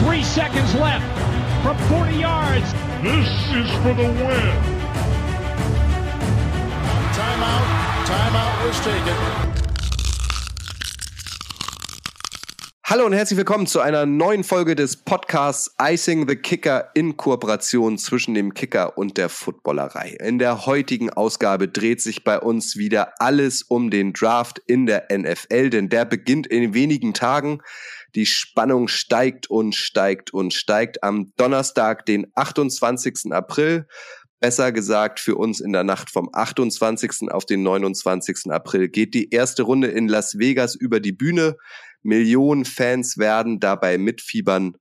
Three seconds left from 40 yards. This is for the win. Timeout. Timeout was taken. Hallo und herzlich willkommen zu einer neuen Folge des Podcasts Icing the Kicker in Kooperation zwischen dem Kicker und der Footballerei. In der heutigen Ausgabe dreht sich bei uns wieder alles um den Draft in der NFL, denn der beginnt in wenigen Tagen. Die Spannung steigt und steigt und steigt. Am Donnerstag, den 28. April, besser gesagt für uns in der Nacht vom 28. auf den 29. April, geht die erste Runde in Las Vegas über die Bühne. Millionen Fans werden dabei mitfiebern,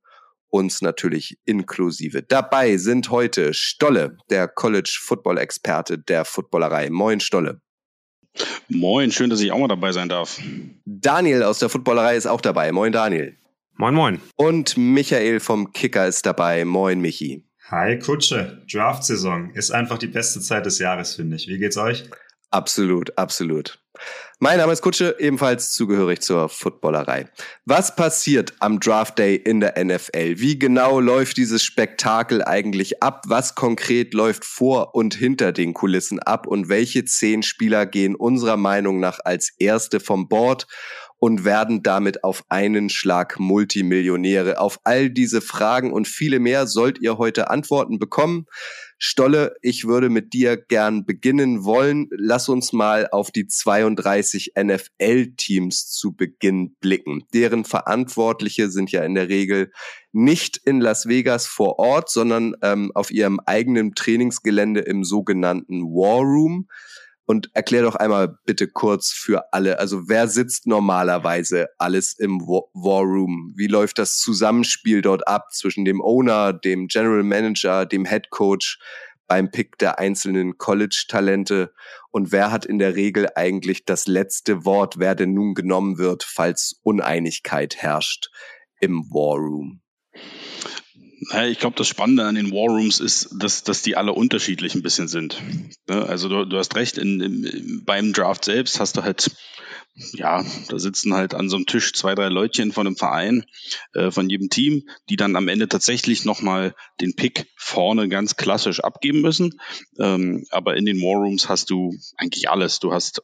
uns natürlich inklusive. Dabei sind heute Stolle, der College Football Experte der Footballerei. Moin Stolle. Moin, schön, dass ich auch mal dabei sein darf. Daniel aus der Footballerei ist auch dabei. Moin Daniel. Moin moin. Und Michael vom Kicker ist dabei. Moin Michi. Hi Kutsche, Draft-Saison ist einfach die beste Zeit des Jahres, finde ich. Wie geht's euch? Absolut, absolut. Mein Name ist Kutsche, ebenfalls zugehörig zur Footballerei. Was passiert am Draft Day in der NFL? Wie genau läuft dieses Spektakel eigentlich ab? Was konkret läuft vor und hinter den Kulissen ab? Und welche zehn Spieler gehen unserer Meinung nach als erste vom Board? Und werden damit auf einen Schlag Multimillionäre. Auf all diese Fragen und viele mehr sollt ihr heute Antworten bekommen. Stolle, ich würde mit dir gern beginnen wollen. Lass uns mal auf die 32 NFL-Teams zu Beginn blicken. Deren Verantwortliche sind ja in der Regel nicht in Las Vegas vor Ort, sondern ähm, auf ihrem eigenen Trainingsgelände im sogenannten War Room. Und erklär doch einmal bitte kurz für alle, also wer sitzt normalerweise alles im War Room? Wie läuft das Zusammenspiel dort ab zwischen dem Owner, dem General Manager, dem Head Coach beim Pick der einzelnen College-Talente? Und wer hat in der Regel eigentlich das letzte Wort, wer denn nun genommen wird, falls Uneinigkeit herrscht im War Room? Naja, ich glaube, das Spannende an den War Rooms ist, dass, dass die alle unterschiedlich ein bisschen sind. Ne? Also du, du hast recht, in, in, beim Draft selbst hast du halt, ja, da sitzen halt an so einem Tisch zwei, drei Leutchen von einem Verein, äh, von jedem Team, die dann am Ende tatsächlich nochmal den Pick vorne ganz klassisch abgeben müssen. Ähm, aber in den War Rooms hast du eigentlich alles. Du hast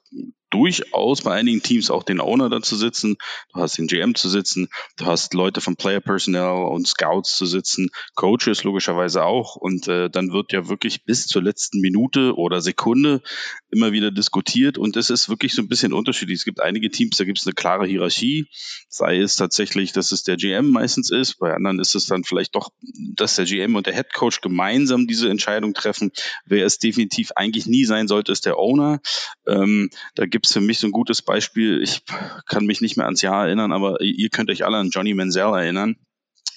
durchaus bei einigen Teams auch den Owner da zu sitzen, du hast den GM zu sitzen, du hast Leute von Player Personnel und Scouts zu sitzen, Coaches logischerweise auch. Und äh, dann wird ja wirklich bis zur letzten Minute oder Sekunde immer wieder diskutiert. Und es ist wirklich so ein bisschen unterschiedlich. Es gibt einige Teams, da gibt es eine klare Hierarchie, sei es tatsächlich, dass es der GM meistens ist, bei anderen ist es dann vielleicht doch, dass der GM und der Head Coach gemeinsam diese Entscheidung treffen. Wer es definitiv eigentlich nie sein sollte, ist der Owner. Ähm, da gibt es für mich so ein gutes Beispiel. Ich kann mich nicht mehr ans Jahr erinnern, aber ihr könnt euch alle an Johnny Manziel erinnern.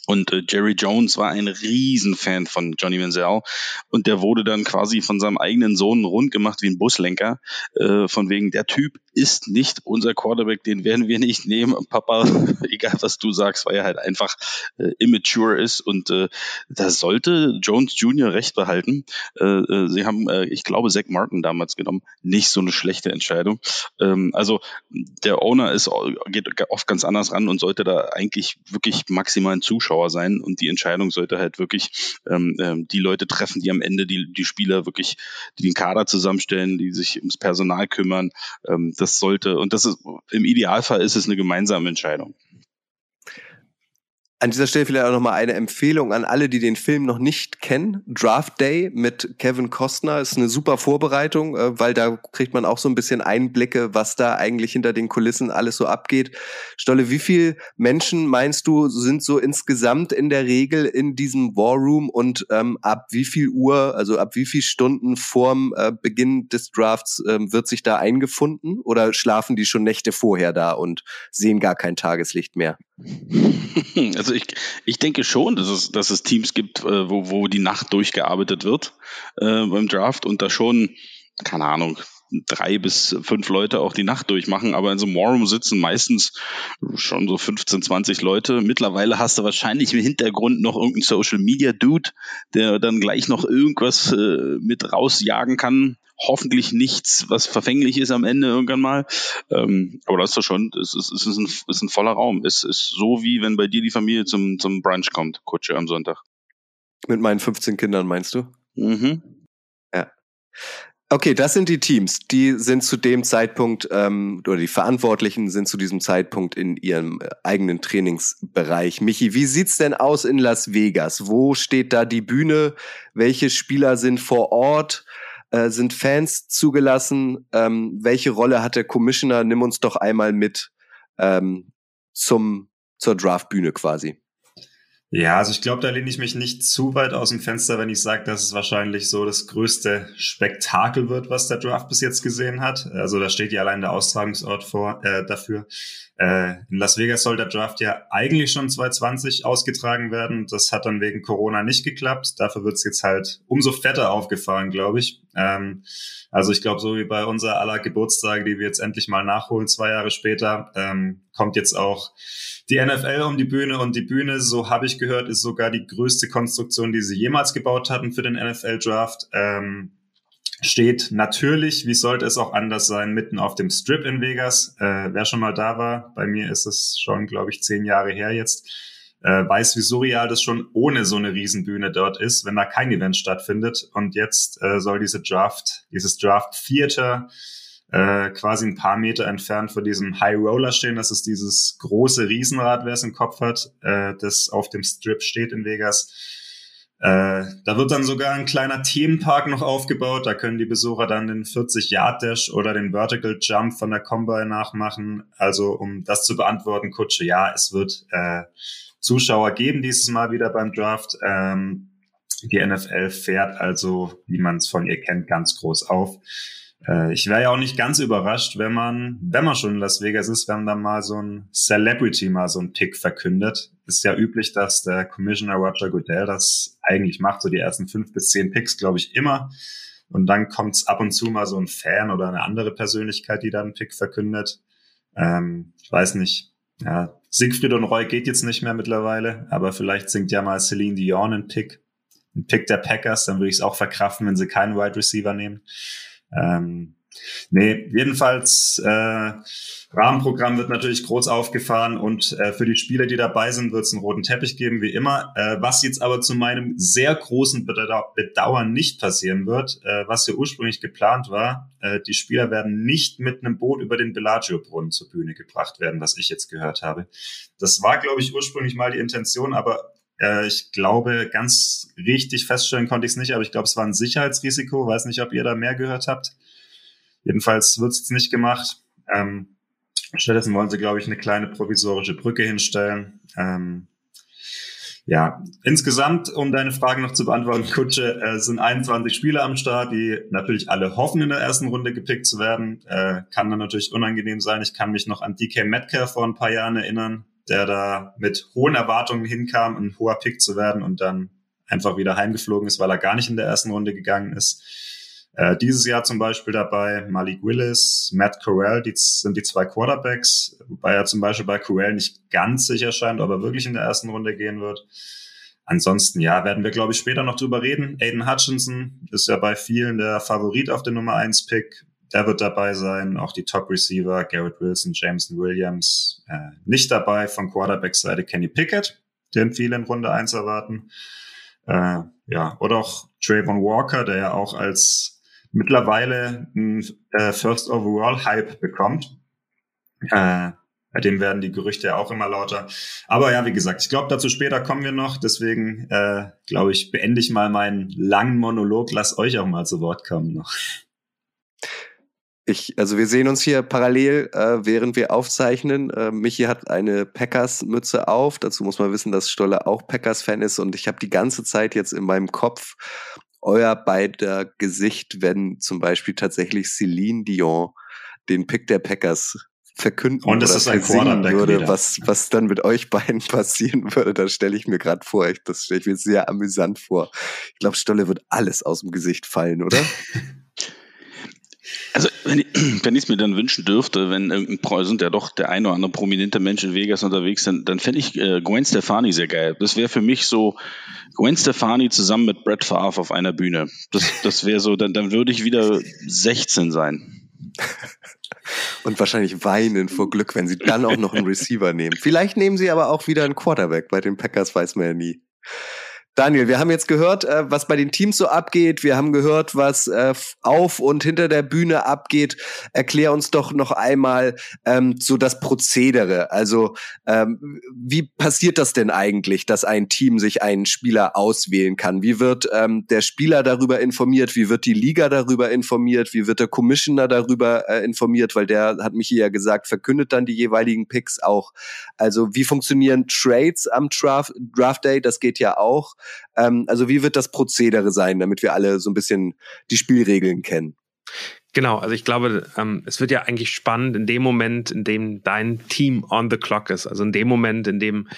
Und äh, Jerry Jones war ein Riesenfan von Johnny Manziel und der wurde dann quasi von seinem eigenen Sohn rund gemacht wie ein Buslenker. Äh, von wegen, der Typ ist nicht unser Quarterback, den werden wir nicht nehmen. Papa, egal was du sagst, weil er halt einfach äh, immature ist und äh, da sollte Jones Jr. recht behalten. Äh, äh, sie haben, äh, ich glaube, Zach Martin damals genommen. Nicht so eine schlechte Entscheidung. Ähm, also der Owner ist geht oft ganz anders ran und sollte da eigentlich wirklich maximal ein Zuschauer sein und die Entscheidung sollte halt wirklich ähm, ähm, die Leute treffen, die am Ende die, die Spieler wirklich, den Kader zusammenstellen, die sich ums Personal kümmern. Ähm, das sollte, und das ist im Idealfall ist es eine gemeinsame Entscheidung. An dieser Stelle vielleicht auch nochmal eine Empfehlung an alle, die den Film noch nicht kennen. Draft Day mit Kevin Costner ist eine super Vorbereitung, äh, weil da kriegt man auch so ein bisschen Einblicke, was da eigentlich hinter den Kulissen alles so abgeht. Stolle, wie viel Menschen meinst du sind so insgesamt in der Regel in diesem War Room und ähm, ab wie viel Uhr, also ab wie viel Stunden vorm äh, Beginn des Drafts äh, wird sich da eingefunden oder schlafen die schon Nächte vorher da und sehen gar kein Tageslicht mehr? Also ich, ich denke schon, dass es, dass es Teams gibt, äh, wo, wo die Nacht durchgearbeitet wird äh, beim Draft und da schon, keine Ahnung, drei bis fünf Leute auch die Nacht durchmachen, aber in so einem War sitzen meistens schon so 15, 20 Leute. Mittlerweile hast du wahrscheinlich im Hintergrund noch irgendeinen Social Media Dude, der dann gleich noch irgendwas äh, mit rausjagen kann hoffentlich nichts, was verfänglich ist am Ende irgendwann mal. Ähm, aber das ist doch schon, es ist, es ist, ein, ist ein voller Raum. Es ist so wie wenn bei dir die Familie zum, zum Brunch kommt, Kutsche am Sonntag. Mit meinen 15 Kindern meinst du? Mhm. Ja. Okay, das sind die Teams. Die sind zu dem Zeitpunkt, ähm, oder die Verantwortlichen sind zu diesem Zeitpunkt in ihrem äh, eigenen Trainingsbereich. Michi, wie sieht's denn aus in Las Vegas? Wo steht da die Bühne? Welche Spieler sind vor Ort? Äh, sind Fans zugelassen? Ähm, welche Rolle hat der Commissioner? Nimm uns doch einmal mit ähm, zum, zur Draftbühne quasi. Ja, also ich glaube, da lehne ich mich nicht zu weit aus dem Fenster, wenn ich sage, dass es wahrscheinlich so das größte Spektakel wird, was der Draft bis jetzt gesehen hat. Also da steht ja allein der Austragungsort vor äh, dafür. Äh, in Las Vegas soll der Draft ja eigentlich schon 2020 ausgetragen werden. Das hat dann wegen Corona nicht geklappt. Dafür wird es jetzt halt umso fetter aufgefahren, glaube ich. Ähm, also ich glaube, so wie bei unser aller Geburtstage, die wir jetzt endlich mal nachholen, zwei Jahre später, ähm, kommt jetzt auch die NFL um die Bühne und die Bühne, so habe ich gehört, ist sogar die größte Konstruktion, die sie jemals gebaut hatten für den NFL-Draft. Ähm, steht natürlich, wie sollte es auch anders sein, mitten auf dem Strip in Vegas. Äh, wer schon mal da war, bei mir ist es schon, glaube ich, zehn Jahre her jetzt, äh, weiß, wie surreal das schon ohne so eine Riesenbühne dort ist, wenn da kein Event stattfindet. Und jetzt äh, soll diese Draft, dieses Draft Theater äh, quasi ein paar Meter entfernt von diesem High Roller stehen. Das ist dieses große Riesenrad, wer es im Kopf hat, äh, das auf dem Strip steht in Vegas. Äh, da wird dann sogar ein kleiner Themenpark noch aufgebaut. Da können die Besucher dann den 40-Yard-Dash oder den Vertical Jump von der Combine nachmachen. Also um das zu beantworten, Kutsche, ja, es wird äh, Zuschauer geben dieses Mal wieder beim Draft. Ähm, die NFL fährt also, wie man es von ihr kennt, ganz groß auf. Äh, ich wäre ja auch nicht ganz überrascht, wenn man, wenn man schon in Las Vegas ist, wenn dann mal so ein Celebrity mal so ein Pick verkündet. Ist ja üblich, dass der Commissioner Roger Goodell das eigentlich macht, so die ersten fünf bis zehn Picks, glaube ich, immer. Und dann kommt ab und zu mal so ein Fan oder eine andere Persönlichkeit, die dann einen Pick verkündet. Ähm, ich weiß nicht. Ja, Siegfried und Roy geht jetzt nicht mehr mittlerweile, aber vielleicht singt ja mal Celine Dion einen Pick, einen Pick der Packers, dann würde ich es auch verkraften, wenn sie keinen Wide Receiver nehmen. Ähm, nee, jedenfalls äh, Rahmenprogramm wird natürlich groß aufgefahren und äh, für die Spieler, die dabei sind, wird es einen roten Teppich geben, wie immer. Äh, was jetzt aber zu meinem sehr großen Bedau Bedauern nicht passieren wird, äh, was ja ursprünglich geplant war, äh, die Spieler werden nicht mit einem Boot über den Bellagio-Brunnen zur Bühne gebracht werden, was ich jetzt gehört habe. Das war, glaube ich, ursprünglich mal die Intention, aber äh, ich glaube, ganz richtig feststellen konnte ich es nicht, aber ich glaube, es war ein Sicherheitsrisiko. Weiß nicht, ob ihr da mehr gehört habt. Jedenfalls wird es jetzt nicht gemacht. Ähm, stattdessen wollen sie, glaube ich, eine kleine provisorische Brücke hinstellen. Ähm, ja, insgesamt, um deine Fragen noch zu beantworten, Kutsche, äh, sind 21 Spieler am Start, die natürlich alle hoffen, in der ersten Runde gepickt zu werden. Äh, kann dann natürlich unangenehm sein. Ich kann mich noch an DK Metcalf vor ein paar Jahren erinnern, der da mit hohen Erwartungen hinkam, ein hoher Pick zu werden und dann einfach wieder heimgeflogen ist, weil er gar nicht in der ersten Runde gegangen ist. Äh, dieses Jahr zum Beispiel dabei Malik Willis, Matt Corral, die sind die zwei Quarterbacks, wobei er zum Beispiel bei Corral nicht ganz sicher scheint, ob er wirklich in der ersten Runde gehen wird. Ansonsten, ja, werden wir, glaube ich, später noch drüber reden. Aiden Hutchinson ist ja bei vielen der Favorit auf den Nummer 1 Pick. Der wird dabei sein. Auch die Top-Receiver, Garrett Wilson, Jameson Williams, äh, nicht dabei. Von Quarterback-Seite Kenny Pickett, den viele in Runde 1 erwarten. Äh, ja, oder auch Trayvon Walker, der ja auch als mittlerweile ein äh, First Overall Hype bekommt. Äh, bei dem werden die Gerüchte ja auch immer lauter. Aber ja, wie gesagt, ich glaube, dazu später kommen wir noch. Deswegen, äh, glaube ich, beende ich mal meinen langen Monolog. Lass euch auch mal zu Wort kommen noch. Ich, also wir sehen uns hier parallel, äh, während wir aufzeichnen. Äh, Michi hat eine Packers-Mütze auf. Dazu muss man wissen, dass Stolle auch Packers-Fan ist. Und ich habe die ganze Zeit jetzt in meinem Kopf euer beider Gesicht, wenn zum Beispiel tatsächlich Celine Dion den Pick der Packers verkünden und das oder ist ein würde, was, was dann mit euch beiden passieren würde, das stelle ich mir gerade vor. Ich, das stelle ich mir sehr amüsant vor. Ich glaube, Stolle wird alles aus dem Gesicht fallen, oder? Also, wenn ich wenn es mir dann wünschen dürfte, wenn irgendein sind ja doch der eine oder andere prominente Mensch in Vegas unterwegs, dann, dann fände ich äh, Gwen Stefani sehr geil. Das wäre für mich so Gwen Stefani zusammen mit Brett Favre auf einer Bühne. Das, das wäre so, dann, dann würde ich wieder 16 sein. Und wahrscheinlich weinen vor Glück, wenn sie dann auch noch einen Receiver nehmen. Vielleicht nehmen sie aber auch wieder einen Quarterback. Bei den Packers weiß man ja nie. Daniel, wir haben jetzt gehört, äh, was bei den Teams so abgeht. Wir haben gehört, was äh, auf und hinter der Bühne abgeht. Erklär uns doch noch einmal ähm, so das Prozedere. Also ähm, wie passiert das denn eigentlich, dass ein Team sich einen Spieler auswählen kann? Wie wird ähm, der Spieler darüber informiert? Wie wird die Liga darüber informiert? Wie wird der Commissioner darüber äh, informiert? Weil der hat mich hier ja gesagt, verkündet dann die jeweiligen Picks auch. Also wie funktionieren Trades am Draft, Draft Day? Das geht ja auch. Ähm, also wie wird das Prozedere sein, damit wir alle so ein bisschen die Spielregeln kennen? Genau, also ich glaube, ähm, es wird ja eigentlich spannend in dem Moment, in dem dein Team on the clock ist. Also in dem Moment, in dem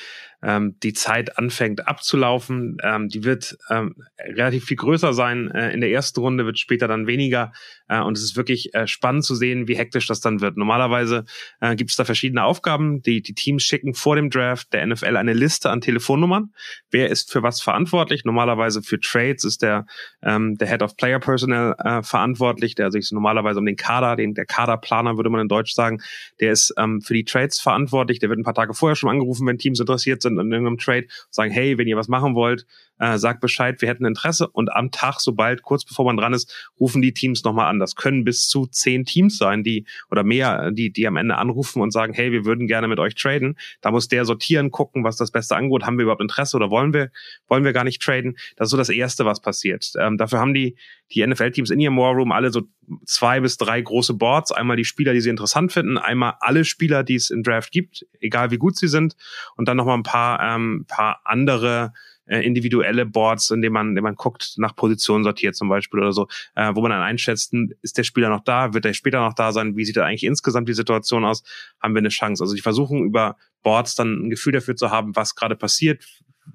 ähm, die Zeit anfängt abzulaufen. Ähm, die wird ähm, relativ viel größer sein. Äh, in der ersten Runde wird später dann weniger. Äh, und es ist wirklich äh, spannend zu sehen, wie hektisch das dann wird. Normalerweise äh, gibt es da verschiedene Aufgaben. Die, die Teams schicken vor dem Draft der NFL eine Liste an Telefonnummern. Wer ist für was verantwortlich? Normalerweise für Trades ist der, ähm, der Head of Player Personnel äh, verantwortlich, der sich normalerweise um den Kader, den, der Kaderplaner würde man in Deutsch sagen, der ist ähm, für die Trades verantwortlich. Der wird ein paar Tage vorher schon angerufen, wenn Teams interessiert sind an irgendeinem Trade, sagen, hey, wenn ihr was machen wollt, äh, sagt Bescheid, wir hätten Interesse. Und am Tag, sobald, kurz bevor man dran ist, rufen die Teams nochmal an. Das können bis zu zehn Teams sein, die oder mehr, die, die am Ende anrufen und sagen, hey, wir würden gerne mit euch traden. Da muss der sortieren, gucken, was das beste Angebot, haben wir überhaupt Interesse oder wollen wir, wollen wir gar nicht traden. Das ist so das Erste, was passiert. Ähm, dafür haben die, die NFL-Teams in ihrem Warroom alle so zwei bis drei große Boards. Einmal die Spieler, die sie interessant finden, einmal alle Spieler, die es im Draft gibt, egal wie gut sie sind, und dann nochmal ein paar, ähm, paar andere äh, individuelle Boards, in denen man, in denen man guckt, nach Positionen sortiert zum Beispiel oder so, äh, wo man dann einschätzt, hm, ist der Spieler noch da, wird er später noch da sein, wie sieht da eigentlich insgesamt die Situation aus, haben wir eine Chance. Also die versuchen über Boards dann ein Gefühl dafür zu haben, was gerade passiert,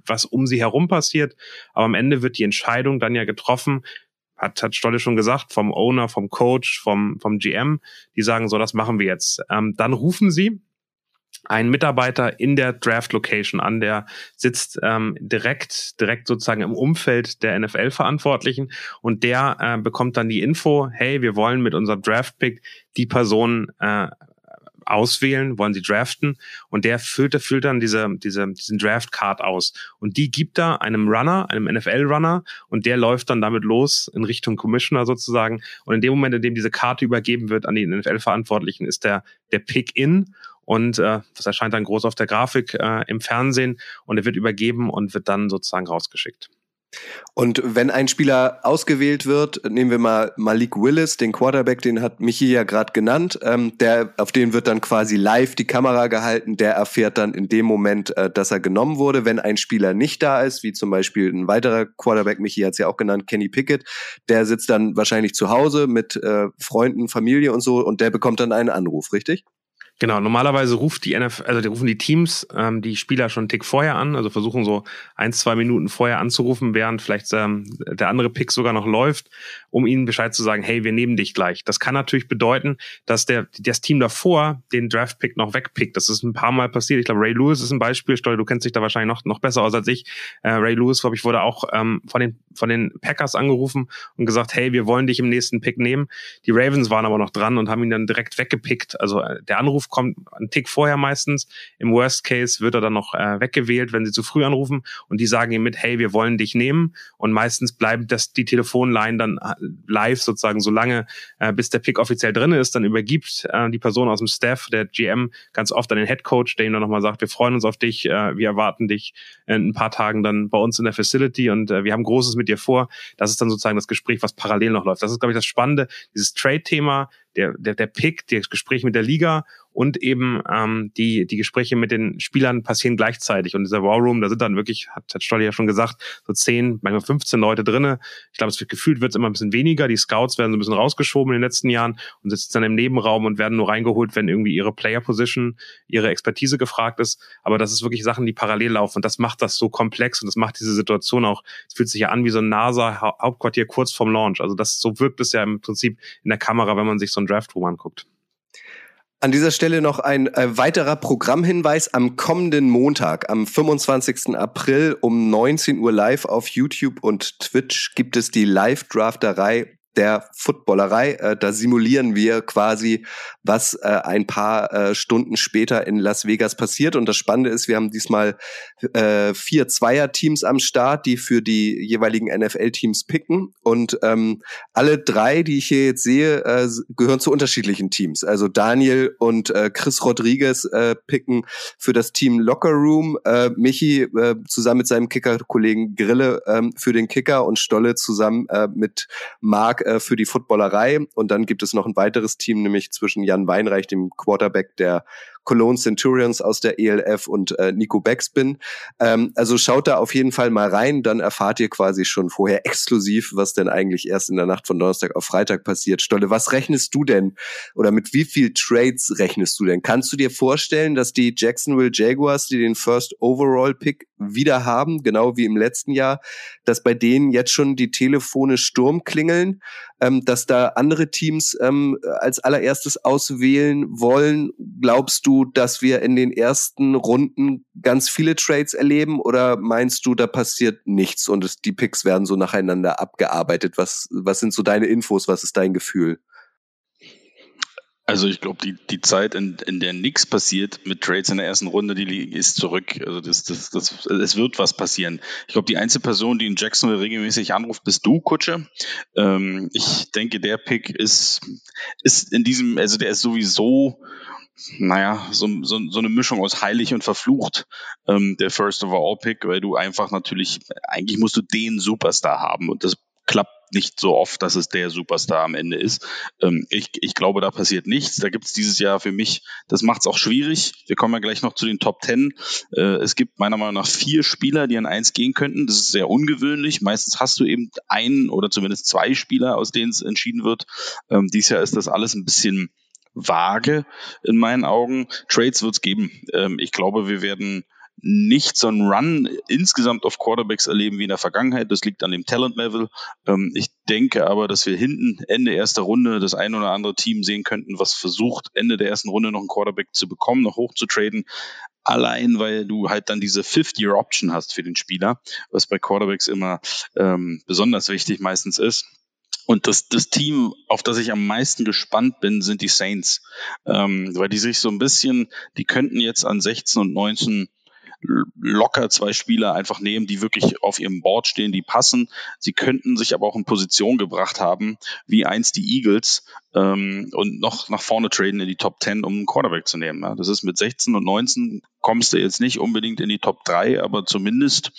was um sie herum passiert. Aber am Ende wird die Entscheidung dann ja getroffen, hat, hat Stolle schon gesagt, vom Owner, vom Coach, vom, vom GM, die sagen so, das machen wir jetzt. Ähm, dann rufen sie ein Mitarbeiter in der Draft Location an, der sitzt ähm, direkt, direkt sozusagen im Umfeld der NFL-Verantwortlichen und der äh, bekommt dann die Info, hey, wir wollen mit unserem Draft-Pick die Person äh, auswählen, wollen sie draften und der füllt, füllt dann diese, diese, diesen Draft-Card aus und die gibt da einem Runner, einem NFL-Runner und der läuft dann damit los in Richtung Commissioner sozusagen und in dem Moment, in dem diese Karte übergeben wird an die NFL-Verantwortlichen, ist der, der Pick in und äh, das erscheint dann groß auf der Grafik äh, im Fernsehen und er wird übergeben und wird dann sozusagen rausgeschickt. Und wenn ein Spieler ausgewählt wird, nehmen wir mal Malik Willis, den Quarterback, den hat Michi ja gerade genannt, ähm, der, auf den wird dann quasi live die Kamera gehalten, der erfährt dann in dem Moment, äh, dass er genommen wurde. Wenn ein Spieler nicht da ist, wie zum Beispiel ein weiterer Quarterback, Michi hat es ja auch genannt, Kenny Pickett, der sitzt dann wahrscheinlich zu Hause mit äh, Freunden, Familie und so und der bekommt dann einen Anruf, richtig? Genau, normalerweise ruft die NFL, also die rufen die Teams ähm, die Spieler schon einen Tick vorher an, also versuchen so ein, zwei Minuten vorher anzurufen, während vielleicht ähm, der andere Pick sogar noch läuft, um ihnen Bescheid zu sagen, hey, wir nehmen dich gleich. Das kann natürlich bedeuten, dass der das Team davor den Draft-Pick noch wegpickt. Das ist ein paar Mal passiert. Ich glaube, Ray Lewis ist ein Beispiel. Steuer, du kennst dich da wahrscheinlich noch, noch besser aus als ich. Äh, Ray Lewis, glaube ich, wurde auch ähm, von, den, von den Packers angerufen und gesagt, hey, wir wollen dich im nächsten Pick nehmen. Die Ravens waren aber noch dran und haben ihn dann direkt weggepickt. Also äh, der Anruf Anruf kommt ein Tick vorher meistens. Im Worst Case wird er dann noch äh, weggewählt, wenn sie zu früh anrufen und die sagen ihm mit, hey, wir wollen dich nehmen. Und meistens bleibt das, die Telefonline dann äh, live sozusagen so lange, äh, bis der Pick offiziell drin ist. Dann übergibt äh, die Person aus dem Staff, der GM, ganz oft an den Head Coach, der ihm dann nochmal sagt, wir freuen uns auf dich, äh, wir erwarten dich in ein paar Tagen dann bei uns in der Facility und äh, wir haben Großes mit dir vor. Das ist dann sozusagen das Gespräch, was parallel noch läuft. Das ist, glaube ich, das Spannende, dieses Trade-Thema der, der, der Pick, das Gespräch mit der Liga und eben ähm, die, die Gespräche mit den Spielern passieren gleichzeitig. Und dieser War Room, da sind dann wirklich, hat, hat Stolli ja schon gesagt, so zehn, manchmal 15 Leute drinne. Ich glaube, es wird gefühlt wird es immer ein bisschen weniger. Die Scouts werden so ein bisschen rausgeschoben in den letzten Jahren und sitzen dann im Nebenraum und werden nur reingeholt, wenn irgendwie ihre Player Position, ihre Expertise gefragt ist. Aber das ist wirklich Sachen, die parallel laufen. Und das macht das so komplex und das macht diese Situation auch, es fühlt sich ja an wie so ein NASA-Hauptquartier kurz vorm Launch. Also das, so wirkt es ja im Prinzip in der Kamera, wenn man sich so ein Draft Room anguckt. An dieser Stelle noch ein äh, weiterer Programmhinweis. Am kommenden Montag, am 25. April um 19 Uhr live auf YouTube und Twitch gibt es die Live-Drafterei der Footballerei. Äh, da simulieren wir quasi, was äh, ein paar äh, Stunden später in Las Vegas passiert. Und das Spannende ist, wir haben diesmal äh, vier Zweier-Teams am Start, die für die jeweiligen NFL-Teams picken. Und ähm, alle drei, die ich hier jetzt sehe, äh, gehören zu unterschiedlichen Teams. Also Daniel und äh, Chris Rodriguez äh, picken für das Team Locker Room, äh, Michi äh, zusammen mit seinem Kicker-Kollegen Grille äh, für den Kicker und Stolle zusammen äh, mit Mark äh, für die Footballerei. Und dann gibt es noch ein weiteres Team, nämlich zwischen Jan Weinreich, dem Quarterback der Cologne Centurions aus der ELF und äh, Nico Backspin. Ähm, also schaut da auf jeden Fall mal rein, dann erfahrt ihr quasi schon vorher exklusiv, was denn eigentlich erst in der Nacht von Donnerstag auf Freitag passiert. Stolle, was rechnest du denn oder mit wie viel Trades rechnest du denn? Kannst du dir vorstellen, dass die Jacksonville Jaguars, die den First Overall Pick wieder haben, genau wie im letzten Jahr, dass bei denen jetzt schon die Telefone Sturm klingeln, ähm, dass da andere Teams ähm, als allererstes auswählen wollen? Glaubst du, dass wir in den ersten Runden ganz viele Trades erleben oder meinst du, da passiert nichts und es, die Picks werden so nacheinander abgearbeitet? Was, was sind so deine Infos? Was ist dein Gefühl? Also ich glaube, die, die Zeit, in, in der nichts passiert mit Trades in der ersten Runde, die ist zurück. Also das, das, das, es wird was passieren. Ich glaube, die einzige Person, die in Jacksonville regelmäßig anruft, bist du, Kutsche. Ähm, ich denke, der Pick ist, ist in diesem, also der ist sowieso naja, so, so, so eine Mischung aus heilig und verflucht, ähm, der First Overall Pick, weil du einfach natürlich, eigentlich musst du den Superstar haben und das klappt nicht so oft, dass es der Superstar am Ende ist. Ähm, ich, ich glaube, da passiert nichts. Da gibt es dieses Jahr für mich, das macht es auch schwierig. Wir kommen ja gleich noch zu den Top Ten. Äh, es gibt meiner Meinung nach vier Spieler, die an eins gehen könnten. Das ist sehr ungewöhnlich. Meistens hast du eben einen oder zumindest zwei Spieler, aus denen es entschieden wird. Ähm, dieses Jahr ist das alles ein bisschen vage in meinen Augen. Trades wird es geben. Ähm, ich glaube, wir werden nicht so einen Run insgesamt auf Quarterbacks erleben wie in der Vergangenheit. Das liegt an dem Talent-Level. Ähm, ich denke aber, dass wir hinten Ende erster Runde das ein oder andere Team sehen könnten, was versucht, Ende der ersten Runde noch einen Quarterback zu bekommen, noch hoch zu traden. Allein, weil du halt dann diese Fifth-Year-Option hast für den Spieler, was bei Quarterbacks immer ähm, besonders wichtig meistens ist. Und das, das Team, auf das ich am meisten gespannt bin, sind die Saints. Ähm, weil die sich so ein bisschen, die könnten jetzt an 16 und 19 locker zwei Spieler einfach nehmen, die wirklich auf ihrem Board stehen, die passen. Sie könnten sich aber auch in Position gebracht haben, wie einst die Eagles, ähm, und noch nach vorne traden in die Top 10, um einen Quarterback zu nehmen. Ja. Das ist mit 16 und 19 kommst du jetzt nicht unbedingt in die Top 3, aber zumindest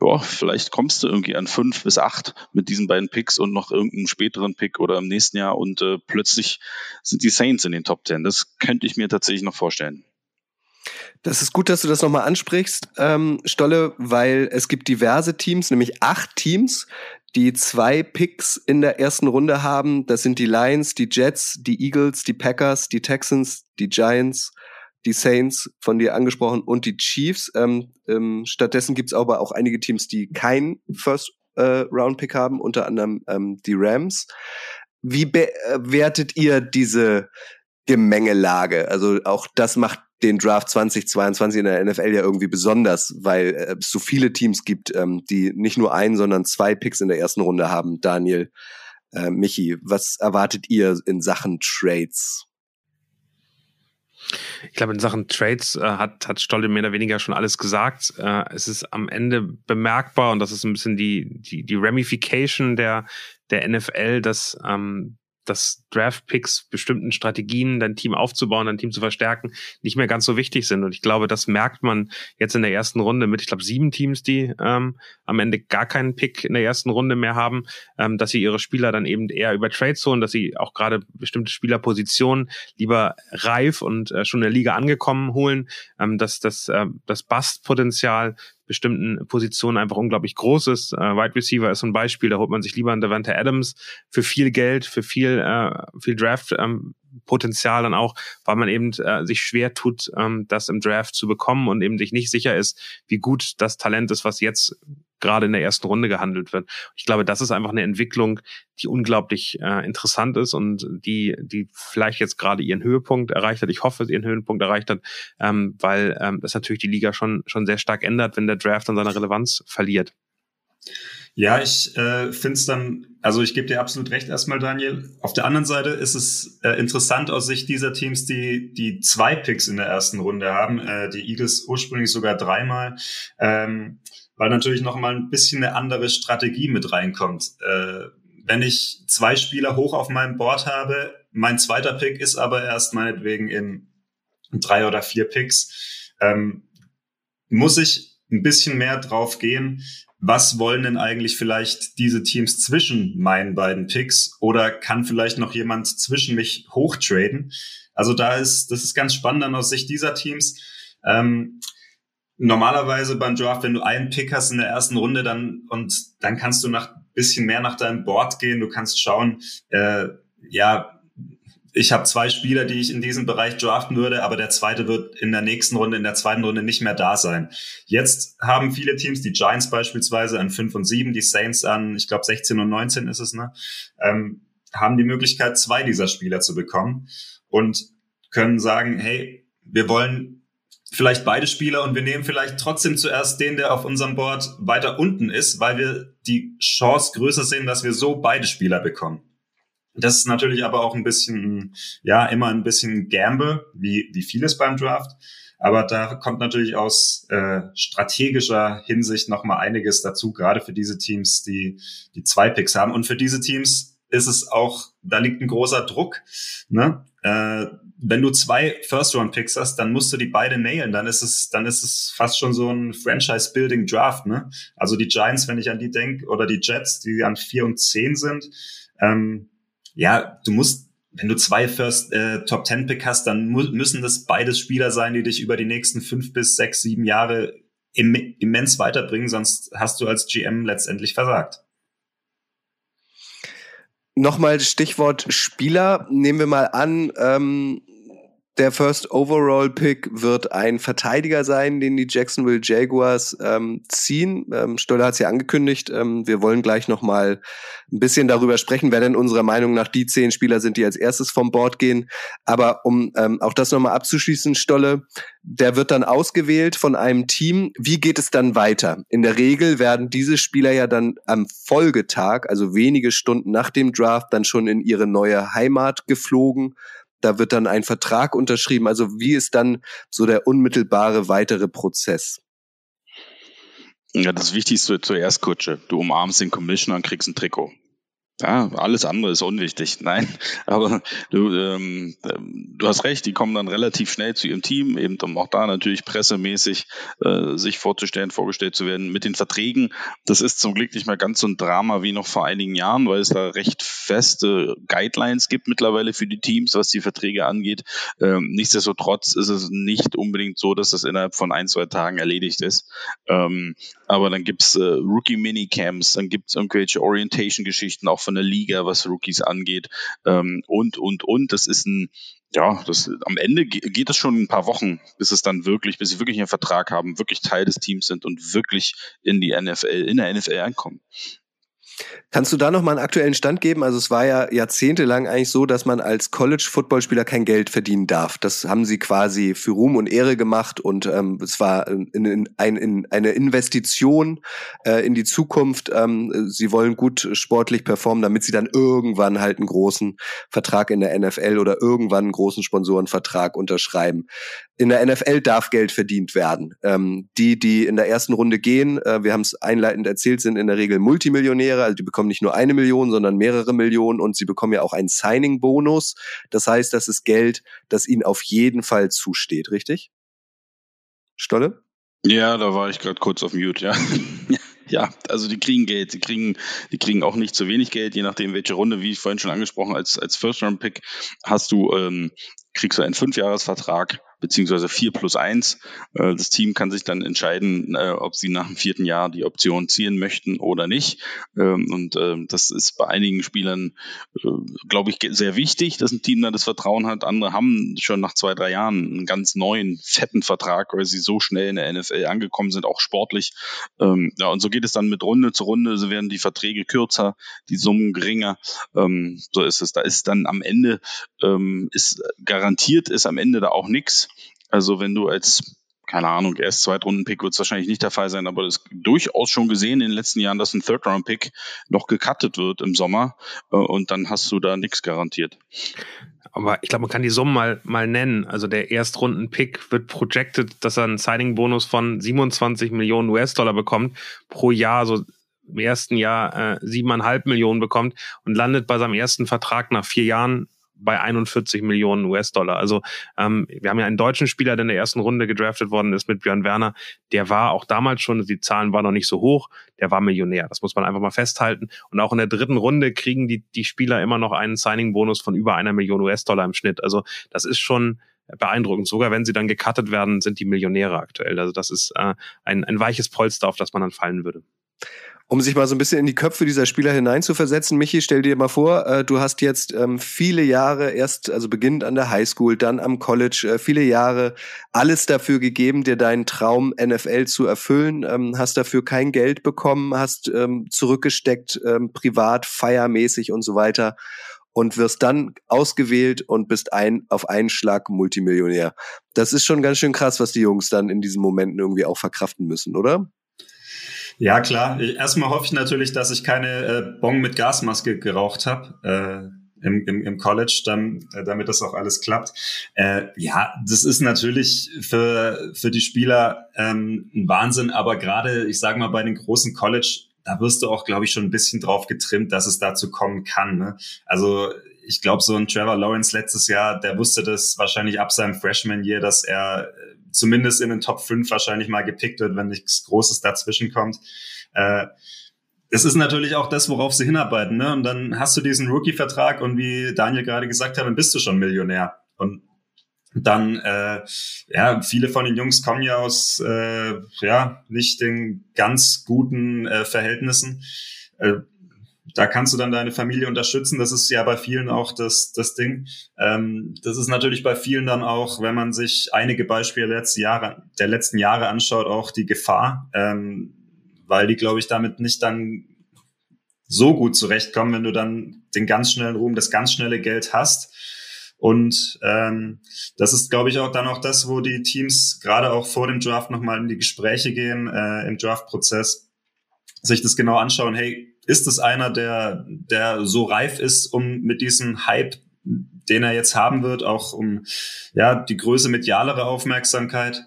ja, vielleicht kommst du irgendwie an fünf bis acht mit diesen beiden Picks und noch irgendeinen späteren Pick oder im nächsten Jahr und äh, plötzlich sind die Saints in den Top 10. Das könnte ich mir tatsächlich noch vorstellen. Das ist gut, dass du das nochmal ansprichst, ähm, Stolle, weil es gibt diverse Teams, nämlich acht Teams, die zwei Picks in der ersten Runde haben. Das sind die Lions, die Jets, die Eagles, die Packers, die Texans, die Giants, die Saints, von dir angesprochen, und die Chiefs. Ähm, ähm, stattdessen gibt es aber auch einige Teams, die keinen First-Round-Pick äh, haben, unter anderem ähm, die Rams. Wie bewertet ihr diese Gemengelage? Also auch das macht den Draft 2022 in der NFL ja irgendwie besonders, weil äh, es so viele Teams gibt, ähm, die nicht nur einen, sondern zwei Picks in der ersten Runde haben. Daniel, äh, Michi, was erwartet ihr in Sachen Trades? Ich glaube, in Sachen Trades äh, hat, hat Stolle mehr oder weniger schon alles gesagt. Äh, es ist am Ende bemerkbar und das ist ein bisschen die, die, die Ramification der, der NFL, dass, ähm, dass Draft-Picks, bestimmten Strategien, dein Team aufzubauen, dein Team zu verstärken, nicht mehr ganz so wichtig sind. Und ich glaube, das merkt man jetzt in der ersten Runde mit, ich glaube, sieben Teams, die ähm, am Ende gar keinen Pick in der ersten Runde mehr haben, ähm, dass sie ihre Spieler dann eben eher über Trades holen, dass sie auch gerade bestimmte Spielerpositionen lieber reif und äh, schon in der Liga angekommen holen, ähm, dass das, äh, das Bust-Potenzial bestimmten Positionen einfach unglaublich groß ist. Äh, Wide Receiver ist ein Beispiel, da holt man sich lieber einen Devante Adams für viel Geld, für viel, äh, viel Draft. Ähm, dann auch, weil man eben äh, sich schwer tut, ähm, das im Draft zu bekommen und eben sich nicht sicher ist, wie gut das Talent ist, was jetzt gerade in der ersten Runde gehandelt wird. Ich glaube, das ist einfach eine Entwicklung, die unglaublich äh, interessant ist und die, die vielleicht jetzt gerade ihren Höhepunkt erreicht hat. Ich hoffe, ihren Höhepunkt erreicht hat, ähm, weil ähm, das natürlich die Liga schon, schon sehr stark ändert, wenn der Draft an seiner Relevanz verliert. Ja, ich äh, finde es dann, also ich gebe dir absolut recht erstmal, Daniel. Auf der anderen Seite ist es äh, interessant aus Sicht dieser Teams, die die zwei Picks in der ersten Runde haben, äh, die Eagles ursprünglich sogar dreimal. Ähm, weil natürlich noch mal ein bisschen eine andere Strategie mit reinkommt. Äh, wenn ich zwei Spieler hoch auf meinem Board habe, mein zweiter Pick ist aber erst meinetwegen in drei oder vier Picks, ähm, muss ich ein bisschen mehr drauf gehen, was wollen denn eigentlich vielleicht diese Teams zwischen meinen beiden Picks oder kann vielleicht noch jemand zwischen mich hochtraden? Also da ist, das ist ganz spannend dann aus Sicht dieser Teams. Ähm, normalerweise beim Draft, wenn du einen Pick hast in der ersten Runde, dann und dann kannst du nach bisschen mehr nach deinem Board gehen. Du kannst schauen, äh, ja, ich habe zwei Spieler, die ich in diesem Bereich draften würde, aber der zweite wird in der nächsten Runde, in der zweiten Runde nicht mehr da sein. Jetzt haben viele Teams, die Giants beispielsweise an 5 und 7, die Saints an, ich glaube 16 und 19 ist es, ne, ähm, haben die Möglichkeit, zwei dieser Spieler zu bekommen und können sagen, hey, wir wollen vielleicht beide Spieler und wir nehmen vielleicht trotzdem zuerst den, der auf unserem Board weiter unten ist, weil wir die Chance größer sehen, dass wir so beide Spieler bekommen. Das ist natürlich aber auch ein bisschen, ja, immer ein bisschen Gamble, wie, wie vieles beim Draft. Aber da kommt natürlich aus äh, strategischer Hinsicht nochmal einiges dazu, gerade für diese Teams, die, die zwei Picks haben. Und für diese Teams ist es auch, da liegt ein großer Druck. Ne? Äh, wenn du zwei First-Round-Picks hast, dann musst du die beide nailen. Dann ist es, dann ist es fast schon so ein Franchise-Building-Draft. Ne? Also die Giants, wenn ich an die denke, oder die Jets, die an vier und zehn sind. Ähm, ja, du musst, wenn du zwei First äh, Top Ten Pick hast, dann mu müssen das beides Spieler sein, die dich über die nächsten fünf bis sechs, sieben Jahre im immens weiterbringen, sonst hast du als GM letztendlich versagt. Nochmal Stichwort Spieler. Nehmen wir mal an, ähm, der First Overall Pick wird ein Verteidiger sein, den die Jacksonville Jaguars ähm, ziehen. Ähm, Stoller hat es ja angekündigt. Ähm, wir wollen gleich noch mal ein bisschen darüber sprechen, wer denn unserer Meinung nach die zehn Spieler sind, die als erstes vom Board gehen. Aber um ähm, auch das noch mal abzuschließen, Stolle, der wird dann ausgewählt von einem Team. Wie geht es dann weiter? In der Regel werden diese Spieler ja dann am Folgetag, also wenige Stunden nach dem Draft, dann schon in ihre neue Heimat geflogen da wird dann ein Vertrag unterschrieben. Also wie ist dann so der unmittelbare weitere Prozess? Ja, das Wichtigste zuerst, Kutsche. Du umarmst den Commissioner und kriegst ein Trikot. Ja, alles andere ist unwichtig. Nein, aber du, ähm, du hast recht, die kommen dann relativ schnell zu ihrem Team, eben um auch da natürlich pressemäßig äh, sich vorzustellen, vorgestellt zu werden mit den Verträgen. Das ist zum Glück nicht mehr ganz so ein Drama wie noch vor einigen Jahren, weil es da recht feste Guidelines gibt mittlerweile für die Teams, was die Verträge angeht. Ähm, nichtsdestotrotz ist es nicht unbedingt so, dass das innerhalb von ein, zwei Tagen erledigt ist. Ähm, aber dann gibt's äh, Rookie-Minicamps, dann gibt's irgendwelche Orientation-Geschichten auch von der Liga, was Rookies angeht ähm, und, und, und. Das ist ein, ja, das, am Ende geht es schon ein paar Wochen, bis es dann wirklich, bis sie wirklich einen Vertrag haben, wirklich Teil des Teams sind und wirklich in die NFL, in der NFL ankommen. Kannst du da noch mal einen aktuellen Stand geben? Also es war ja jahrzehntelang eigentlich so, dass man als College-Footballspieler kein Geld verdienen darf. Das haben sie quasi für Ruhm und Ehre gemacht und ähm, es war in, in, ein, in eine Investition äh, in die Zukunft. Ähm, sie wollen gut sportlich performen, damit sie dann irgendwann halt einen großen Vertrag in der NFL oder irgendwann einen großen Sponsorenvertrag unterschreiben. In der NFL darf Geld verdient werden. Ähm, die, die in der ersten Runde gehen, äh, wir haben es einleitend erzählt, sind in der Regel Multimillionäre, also die bekommen nicht nur eine Million, sondern mehrere Millionen und sie bekommen ja auch einen Signing-Bonus. Das heißt, das ist Geld, das ihnen auf jeden Fall zusteht, richtig? Stolle? Ja, da war ich gerade kurz auf Mute, ja. Ja, also die kriegen Geld, die kriegen, die kriegen auch nicht zu wenig Geld, je nachdem welche Runde, wie ich vorhin schon angesprochen, als, als First-Round-Pick hast du, ähm, kriegst du einen Fünfjahresvertrag beziehungsweise vier plus eins. Äh, das Team kann sich dann entscheiden, äh, ob sie nach dem vierten Jahr die Option ziehen möchten oder nicht. Ähm, und ähm, das ist bei einigen Spielern, äh, glaube ich, sehr wichtig, dass ein Team da das Vertrauen hat. Andere haben schon nach zwei, drei Jahren einen ganz neuen, fetten Vertrag, weil sie so schnell in der NFL angekommen sind, auch sportlich. Ähm, ja, und so geht es dann mit Runde zu Runde. So werden die Verträge kürzer, die Summen geringer. So ist es. Da ist dann am Ende, ist garantiert ist am Ende da auch nichts. Also wenn du als keine Ahnung, erst Zweitrunden-Pick wird es wahrscheinlich nicht der Fall sein, aber ist durchaus schon gesehen in den letzten Jahren, dass ein Third-Round-Pick noch gecuttet wird im Sommer äh, und dann hast du da nichts garantiert. Aber ich glaube, man kann die Summen mal, mal nennen. Also der Erstrunden-Pick wird projected, dass er einen Signing-Bonus von 27 Millionen US-Dollar bekommt pro Jahr, so im ersten Jahr äh, Millionen bekommt und landet bei seinem ersten Vertrag nach vier Jahren bei 41 Millionen US-Dollar. Also ähm, wir haben ja einen deutschen Spieler, der in der ersten Runde gedraftet worden ist mit Björn Werner. Der war auch damals schon, die Zahlen waren noch nicht so hoch, der war Millionär. Das muss man einfach mal festhalten. Und auch in der dritten Runde kriegen die, die Spieler immer noch einen Signing-Bonus von über einer Million US-Dollar im Schnitt. Also das ist schon beeindruckend. Sogar wenn sie dann gecuttet werden, sind die Millionäre aktuell. Also das ist äh, ein, ein weiches Polster, auf das man dann fallen würde. Um sich mal so ein bisschen in die Köpfe dieser Spieler hineinzuversetzen, Michi, stell dir mal vor, äh, du hast jetzt ähm, viele Jahre, erst, also beginnend an der Highschool, dann am College, äh, viele Jahre alles dafür gegeben, dir deinen Traum NFL zu erfüllen, ähm, hast dafür kein Geld bekommen, hast ähm, zurückgesteckt, ähm, privat, feiermäßig und so weiter und wirst dann ausgewählt und bist ein, auf einen Schlag Multimillionär. Das ist schon ganz schön krass, was die Jungs dann in diesen Momenten irgendwie auch verkraften müssen, oder? Ja, klar. Erstmal hoffe ich natürlich, dass ich keine äh, Bon mit Gasmaske geraucht habe. Äh, im, im, im College, dann, äh, damit das auch alles klappt. Äh, ja, das ist natürlich für, für die Spieler ähm, ein Wahnsinn, aber gerade, ich sage mal, bei den großen College, da wirst du auch, glaube ich, schon ein bisschen drauf getrimmt, dass es dazu kommen kann. Ne? Also ich glaube, so ein Trevor Lawrence letztes Jahr, der wusste das wahrscheinlich ab seinem Freshman-Year, dass er äh, zumindest in den Top 5 wahrscheinlich mal gepickt wird, wenn nichts Großes dazwischen kommt. Äh, es ist natürlich auch das, worauf sie hinarbeiten. Ne? Und dann hast du diesen Rookie-Vertrag und wie Daniel gerade gesagt hat, dann bist du schon Millionär. Und dann, äh, ja, viele von den Jungs kommen ja aus, äh, ja, nicht den ganz guten äh, Verhältnissen. Äh, da kannst du dann deine Familie unterstützen. Das ist ja bei vielen auch das, das Ding. Ähm, das ist natürlich bei vielen dann auch, wenn man sich einige Beispiele letzte Jahre, der letzten Jahre anschaut, auch die Gefahr, ähm, weil die, glaube ich, damit nicht dann so gut zurechtkommen, wenn du dann den ganz schnellen Ruhm, das ganz schnelle Geld hast. Und ähm, das ist, glaube ich, auch dann auch das, wo die Teams gerade auch vor dem Draft nochmal in die Gespräche gehen, äh, im Draft-Prozess, sich das genau anschauen, hey, ist es einer, der, der so reif ist, um mit diesem Hype, den er jetzt haben wird, auch um ja die größe medialere Aufmerksamkeit,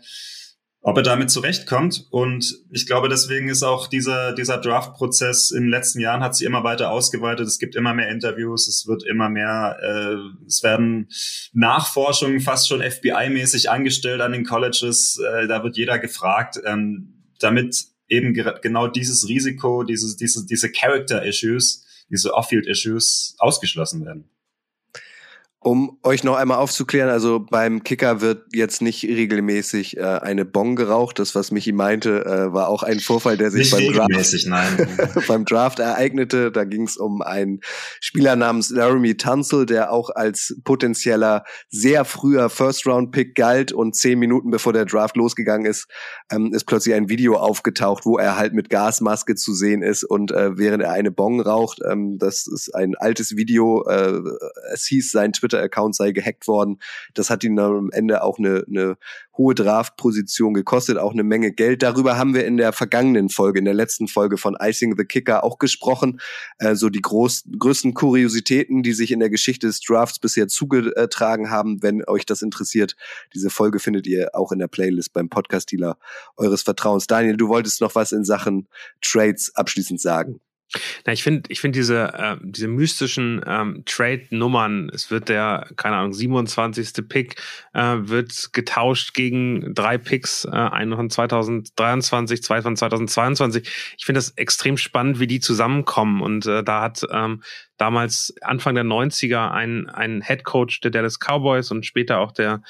ob er damit zurechtkommt. Und ich glaube, deswegen ist auch dieser, dieser Draft-Prozess in den letzten Jahren hat sich immer weiter ausgeweitet. Es gibt immer mehr Interviews, es wird immer mehr, äh, es werden Nachforschungen fast schon FBI-mäßig angestellt an den Colleges. Äh, da wird jeder gefragt, ähm, damit eben genau dieses Risiko, diese, diese, diese Character-Issues, diese Off-Field-Issues ausgeschlossen werden. Um euch noch einmal aufzuklären, also beim Kicker wird jetzt nicht regelmäßig äh, eine Bong geraucht. Das, was Michi meinte, äh, war auch ein Vorfall, der sich beim Draft, beim Draft ereignete. Da ging es um einen Spieler namens Laramie Tunzel, der auch als potenzieller sehr früher First-Round-Pick galt und zehn Minuten bevor der Draft losgegangen ist, ähm, ist plötzlich ein Video aufgetaucht, wo er halt mit Gasmaske zu sehen ist und äh, während er eine Bong raucht. Ähm, das ist ein altes Video. Äh, es hieß, sein Twitter Twitter-Account sei gehackt worden. Das hat ihn dann am Ende auch eine, eine hohe Draft-Position gekostet, auch eine Menge Geld. Darüber haben wir in der vergangenen Folge, in der letzten Folge von Icing the Kicker auch gesprochen. Äh, so die groß, größten Kuriositäten, die sich in der Geschichte des Drafts bisher zugetragen haben. Wenn euch das interessiert, diese Folge findet ihr auch in der Playlist beim Podcast-Dealer eures Vertrauens. Daniel, du wolltest noch was in Sachen Trades abschließend sagen. Na, ich finde, ich finde diese, äh, diese mystischen ähm, Trade-Nummern, es wird der, keine Ahnung, 27. Pick, äh, wird getauscht gegen drei Picks, äh, einen von 2023, zwei von 2022. Ich finde das extrem spannend, wie die zusammenkommen. Und äh, da hat ähm, damals Anfang der 90er ein, ein Head Coach der Dallas Cowboys und später auch der,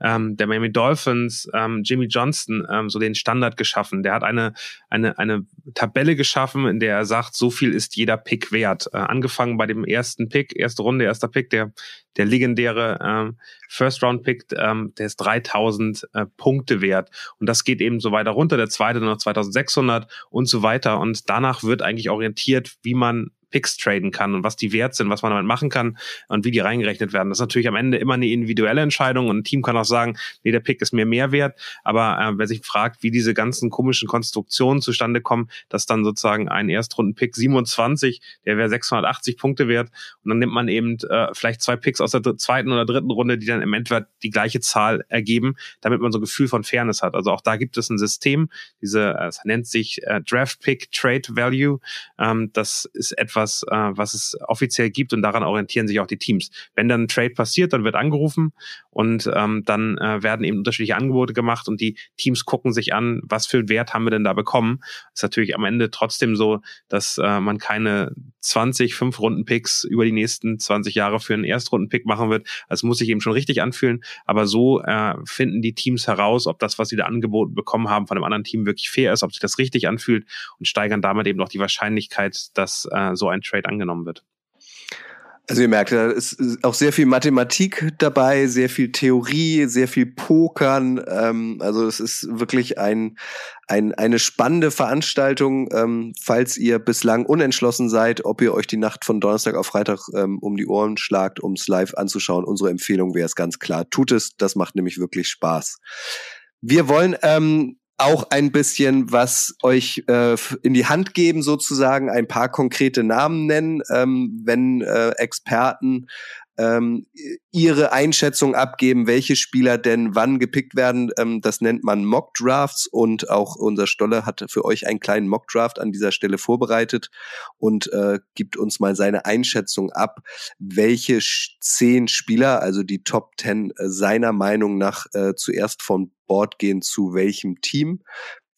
ähm, der Miami Dolphins, ähm, Jimmy Johnston, ähm, so den Standard geschaffen. Der hat eine, eine, eine Tabelle geschaffen, in der er sagt, so viel ist jeder Pick wert. Äh, angefangen bei dem ersten Pick, erste Runde, erster Pick, der, der legendäre ähm, First Round Pick, ähm, der ist 3000 äh, Punkte wert. Und das geht eben so weiter runter. Der zweite noch 2600 und so weiter. Und danach wird eigentlich orientiert, wie man Picks traden kann und was die wert sind, was man damit machen kann und wie die reingerechnet werden. Das ist natürlich am Ende immer eine individuelle Entscheidung und ein Team kann auch sagen, nee, der Pick ist mir mehr wert. Aber äh, wer sich fragt, wie diese ganzen komischen Konstruktionen zustande kommen, dass dann sozusagen ein Erstrunden-Pick 27, der wäre 680 Punkte wert und dann nimmt man eben äh, vielleicht zwei Picks aus der zweiten oder dritten Runde, die dann im Endeffekt die gleiche Zahl ergeben, damit man so ein Gefühl von Fairness hat. Also auch da gibt es ein System, diese, äh, es nennt sich äh, Draft Pick Trade Value. Ähm, das ist etwas, was, äh, was es offiziell gibt und daran orientieren sich auch die Teams. Wenn dann ein Trade passiert, dann wird angerufen und ähm, dann äh, werden eben unterschiedliche Angebote gemacht und die Teams gucken sich an, was für Wert haben wir denn da bekommen. Ist natürlich am Ende trotzdem so, dass äh, man keine 20 Fünf-Runden-Picks über die nächsten 20 Jahre für einen Erstrunden-Pick machen wird. Das muss sich eben schon richtig anfühlen. Aber so äh, finden die Teams heraus, ob das, was sie da angeboten bekommen haben, von einem anderen Team wirklich fair ist, ob sich das richtig anfühlt und steigern damit eben auch die Wahrscheinlichkeit, dass äh, so ein Trade angenommen wird. Also ihr merkt, da ist auch sehr viel Mathematik dabei, sehr viel Theorie, sehr viel Pokern. Ähm, also es ist wirklich ein, ein, eine spannende Veranstaltung, ähm, falls ihr bislang unentschlossen seid, ob ihr euch die Nacht von Donnerstag auf Freitag ähm, um die Ohren schlagt, um es live anzuschauen. Unsere Empfehlung wäre es ganz klar. Tut es, das macht nämlich wirklich Spaß. Wir wollen ähm, auch ein bisschen was euch äh, in die Hand geben, sozusagen ein paar konkrete Namen nennen, ähm, wenn äh, Experten ähm, ihre Einschätzung abgeben, welche Spieler denn wann gepickt werden. Ähm, das nennt man Mock Drafts und auch unser Stolle hat für euch einen kleinen Mock Draft an dieser Stelle vorbereitet und äh, gibt uns mal seine Einschätzung ab, welche zehn Spieler, also die Top Ten äh, seiner Meinung nach äh, zuerst vom Board gehen zu welchem Team.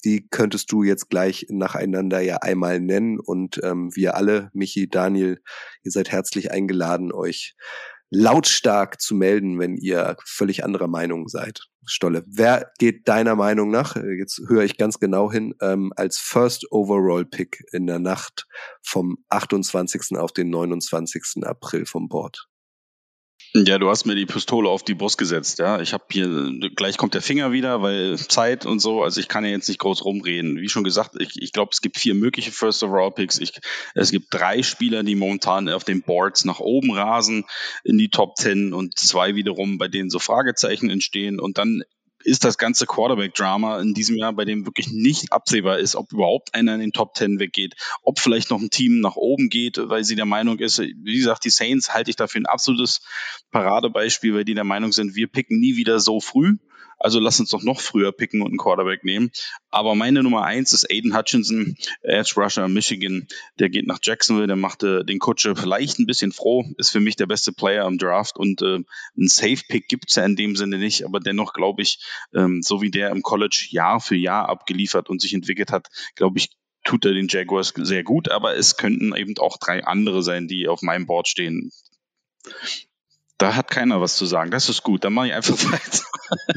Die könntest du jetzt gleich nacheinander ja einmal nennen und ähm, wir alle, Michi, Daniel, ihr seid herzlich eingeladen, euch lautstark zu melden, wenn ihr völlig anderer Meinung seid. Stolle, wer geht deiner Meinung nach, jetzt höre ich ganz genau hin, ähm, als First Overall Pick in der Nacht vom 28. auf den 29. April vom Board? Ja, du hast mir die Pistole auf die Brust gesetzt, ja. Ich habe hier, gleich kommt der Finger wieder, weil Zeit und so, also ich kann ja jetzt nicht groß rumreden. Wie schon gesagt, ich, ich glaube, es gibt vier mögliche First Overall Picks. Ich, es gibt drei Spieler, die momentan auf den Boards nach oben rasen in die Top Ten und zwei wiederum, bei denen so Fragezeichen entstehen und dann ist das ganze Quarterback-Drama in diesem Jahr, bei dem wirklich nicht absehbar ist, ob überhaupt einer in den Top Ten weggeht, ob vielleicht noch ein Team nach oben geht, weil sie der Meinung ist, wie gesagt, die Saints halte ich dafür ein absolutes Paradebeispiel, weil die der Meinung sind, wir picken nie wieder so früh. Also lass uns doch noch früher picken und einen Quarterback nehmen. Aber meine Nummer eins ist Aiden Hutchinson, Edge Rusher Michigan. Der geht nach Jacksonville, der machte den Kutsche vielleicht ein bisschen froh, ist für mich der beste Player im Draft und äh, ein Safe-Pick gibt's ja in dem Sinne nicht, aber dennoch glaube ich, ähm, so wie der im College Jahr für Jahr abgeliefert und sich entwickelt hat, glaube ich, tut er den Jaguars sehr gut, aber es könnten eben auch drei andere sein, die auf meinem Board stehen. Da hat keiner was zu sagen. Das ist gut. Dann mache ich einfach weiter.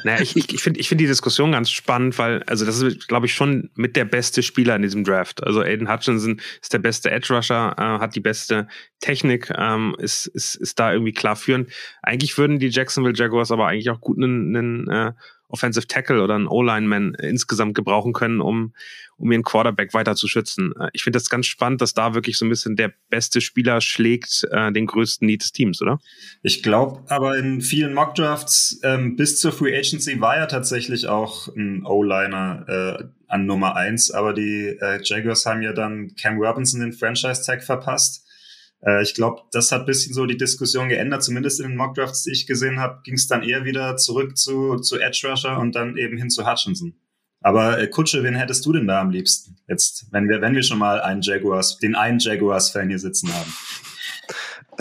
Naja, ich, ich, ich finde ich find die Diskussion ganz spannend, weil, also das ist, glaube ich, schon mit der beste Spieler in diesem Draft. Also Aiden Hutchinson ist der beste Edge Rusher, äh, hat die beste Technik, ähm, ist, ist, ist da irgendwie klar führend. Eigentlich würden die Jacksonville Jaguars aber eigentlich auch gut einen, einen äh, Offensive Tackle oder einen O-Lineman insgesamt gebrauchen können, um, um ihren Quarterback weiter zu schützen. Äh, ich finde das ganz spannend, dass da wirklich so ein bisschen der beste Spieler schlägt äh, den größten Need des Teams, oder? Ich glaube, aber in vielen Mockdrafts ähm, bis zur Free Agency war ja tatsächlich auch ein O-Liner äh, an Nummer eins, aber die äh, Jaguars haben ja dann Cam Robinson den Franchise-Tag verpasst. Äh, ich glaube, das hat bisschen so die Diskussion geändert, zumindest in den Mockdrafts, die ich gesehen habe, ging es dann eher wieder zurück zu, zu Edge Rusher und dann eben hin zu Hutchinson. Aber äh, Kutsche, wen hättest du denn da am liebsten? Jetzt, wenn wir, wenn wir schon mal einen Jaguars, den einen Jaguars-Fan hier sitzen haben.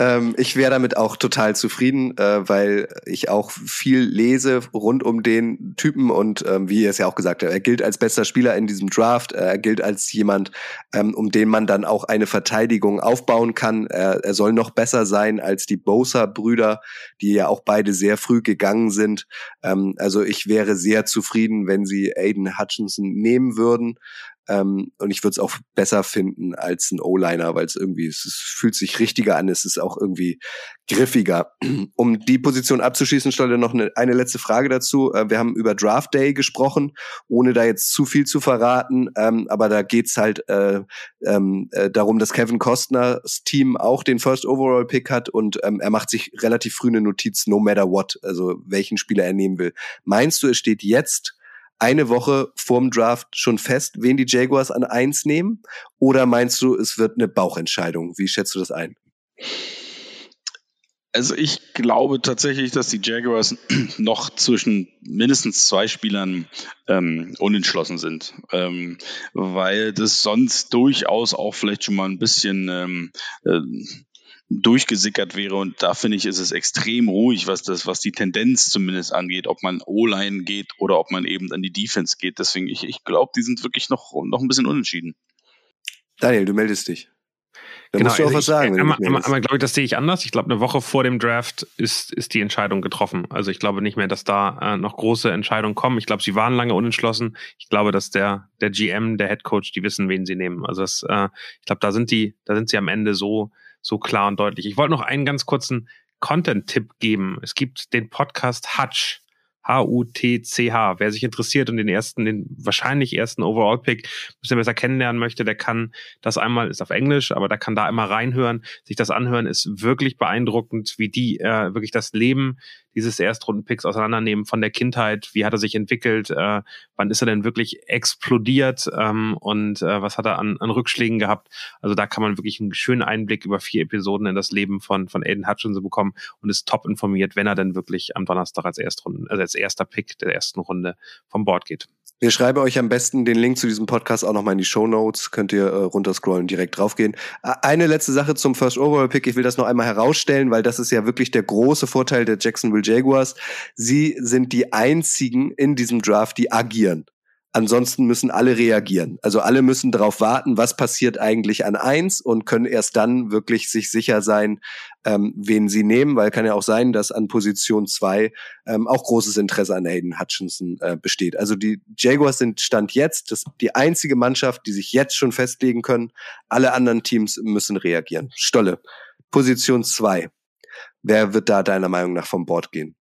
Ähm, ich wäre damit auch total zufrieden, äh, weil ich auch viel lese rund um den Typen und ähm, wie er es ja auch gesagt hat, er gilt als bester Spieler in diesem Draft, er gilt als jemand, ähm, um den man dann auch eine Verteidigung aufbauen kann. Er, er soll noch besser sein als die Bosa-Brüder, die ja auch beide sehr früh gegangen sind. Ähm, also ich wäre sehr zufrieden, wenn sie Aiden Hutchinson nehmen würden. Ähm, und ich würde es auch besser finden als ein O-Liner, weil es irgendwie, es, fühlt sich richtiger an, es ist auch irgendwie griffiger. Um die Position abzuschließen, stelle noch eine, eine letzte Frage dazu. Äh, wir haben über Draft Day gesprochen, ohne da jetzt zu viel zu verraten, ähm, aber da geht's halt äh, ähm, äh, darum, dass Kevin Costners Team auch den First Overall Pick hat und ähm, er macht sich relativ früh eine Notiz, no matter what, also welchen Spieler er nehmen will. Meinst du, es steht jetzt eine Woche vorm Draft schon fest, wen die Jaguars an eins nehmen? Oder meinst du, es wird eine Bauchentscheidung? Wie schätzt du das ein? Also ich glaube tatsächlich, dass die Jaguars noch zwischen mindestens zwei Spielern ähm, unentschlossen sind, ähm, weil das sonst durchaus auch vielleicht schon mal ein bisschen ähm, äh, durchgesickert wäre. Und da finde ich, ist es extrem ruhig, was das, was die Tendenz zumindest angeht, ob man O-Line geht oder ob man eben an die Defense geht. Deswegen, ich, ich glaube, die sind wirklich noch, noch ein bisschen unentschieden. Daniel, du meldest dich. Da genau, musst du auch also was sagen. Einmal, einmal, einmal glaube ich, das sehe ich anders. Ich glaube, eine Woche vor dem Draft ist, ist die Entscheidung getroffen. Also ich glaube nicht mehr, dass da äh, noch große Entscheidungen kommen. Ich glaube, sie waren lange unentschlossen. Ich glaube, dass der, der GM, der Head Coach, die wissen, wen sie nehmen. Also das, äh, ich glaube, da sind die, da sind sie am Ende so, so klar und deutlich. Ich wollte noch einen ganz kurzen Content-Tipp geben. Es gibt den Podcast Hutch. H-U-T-C-H. Wer sich interessiert und den ersten, den wahrscheinlich ersten Overall-Pick ein bisschen besser kennenlernen möchte, der kann das einmal, ist auf Englisch, aber da kann da einmal reinhören, sich das anhören, ist wirklich beeindruckend, wie die äh, wirklich das Leben dieses Erstrundenpicks auseinandernehmen von der Kindheit, wie hat er sich entwickelt, äh, wann ist er denn wirklich explodiert ähm, und äh, was hat er an, an Rückschlägen gehabt. Also da kann man wirklich einen schönen Einblick über vier Episoden in das Leben von, von Aiden Hutchinson bekommen und ist top informiert, wenn er dann wirklich am Donnerstag als, Erstrunden, also als erster Pick der ersten Runde vom Board geht. Wir schreiben euch am besten den Link zu diesem Podcast auch nochmal in die Show Notes. Könnt ihr äh, runterscrollen, direkt draufgehen. Eine letzte Sache zum First Overall Pick. Ich will das noch einmal herausstellen, weil das ist ja wirklich der große Vorteil der Jacksonville Jaguars. Sie sind die einzigen in diesem Draft, die agieren. Ansonsten müssen alle reagieren. Also alle müssen darauf warten, was passiert eigentlich an eins und können erst dann wirklich sich sicher sein, ähm, wen sie nehmen, weil kann ja auch sein, dass an Position zwei ähm, auch großes Interesse an Hayden Hutchinson äh, besteht. Also die Jaguars sind Stand jetzt das, die einzige Mannschaft, die sich jetzt schon festlegen können. Alle anderen Teams müssen reagieren. Stolle, Position zwei. Wer wird da deiner Meinung nach vom Bord gehen?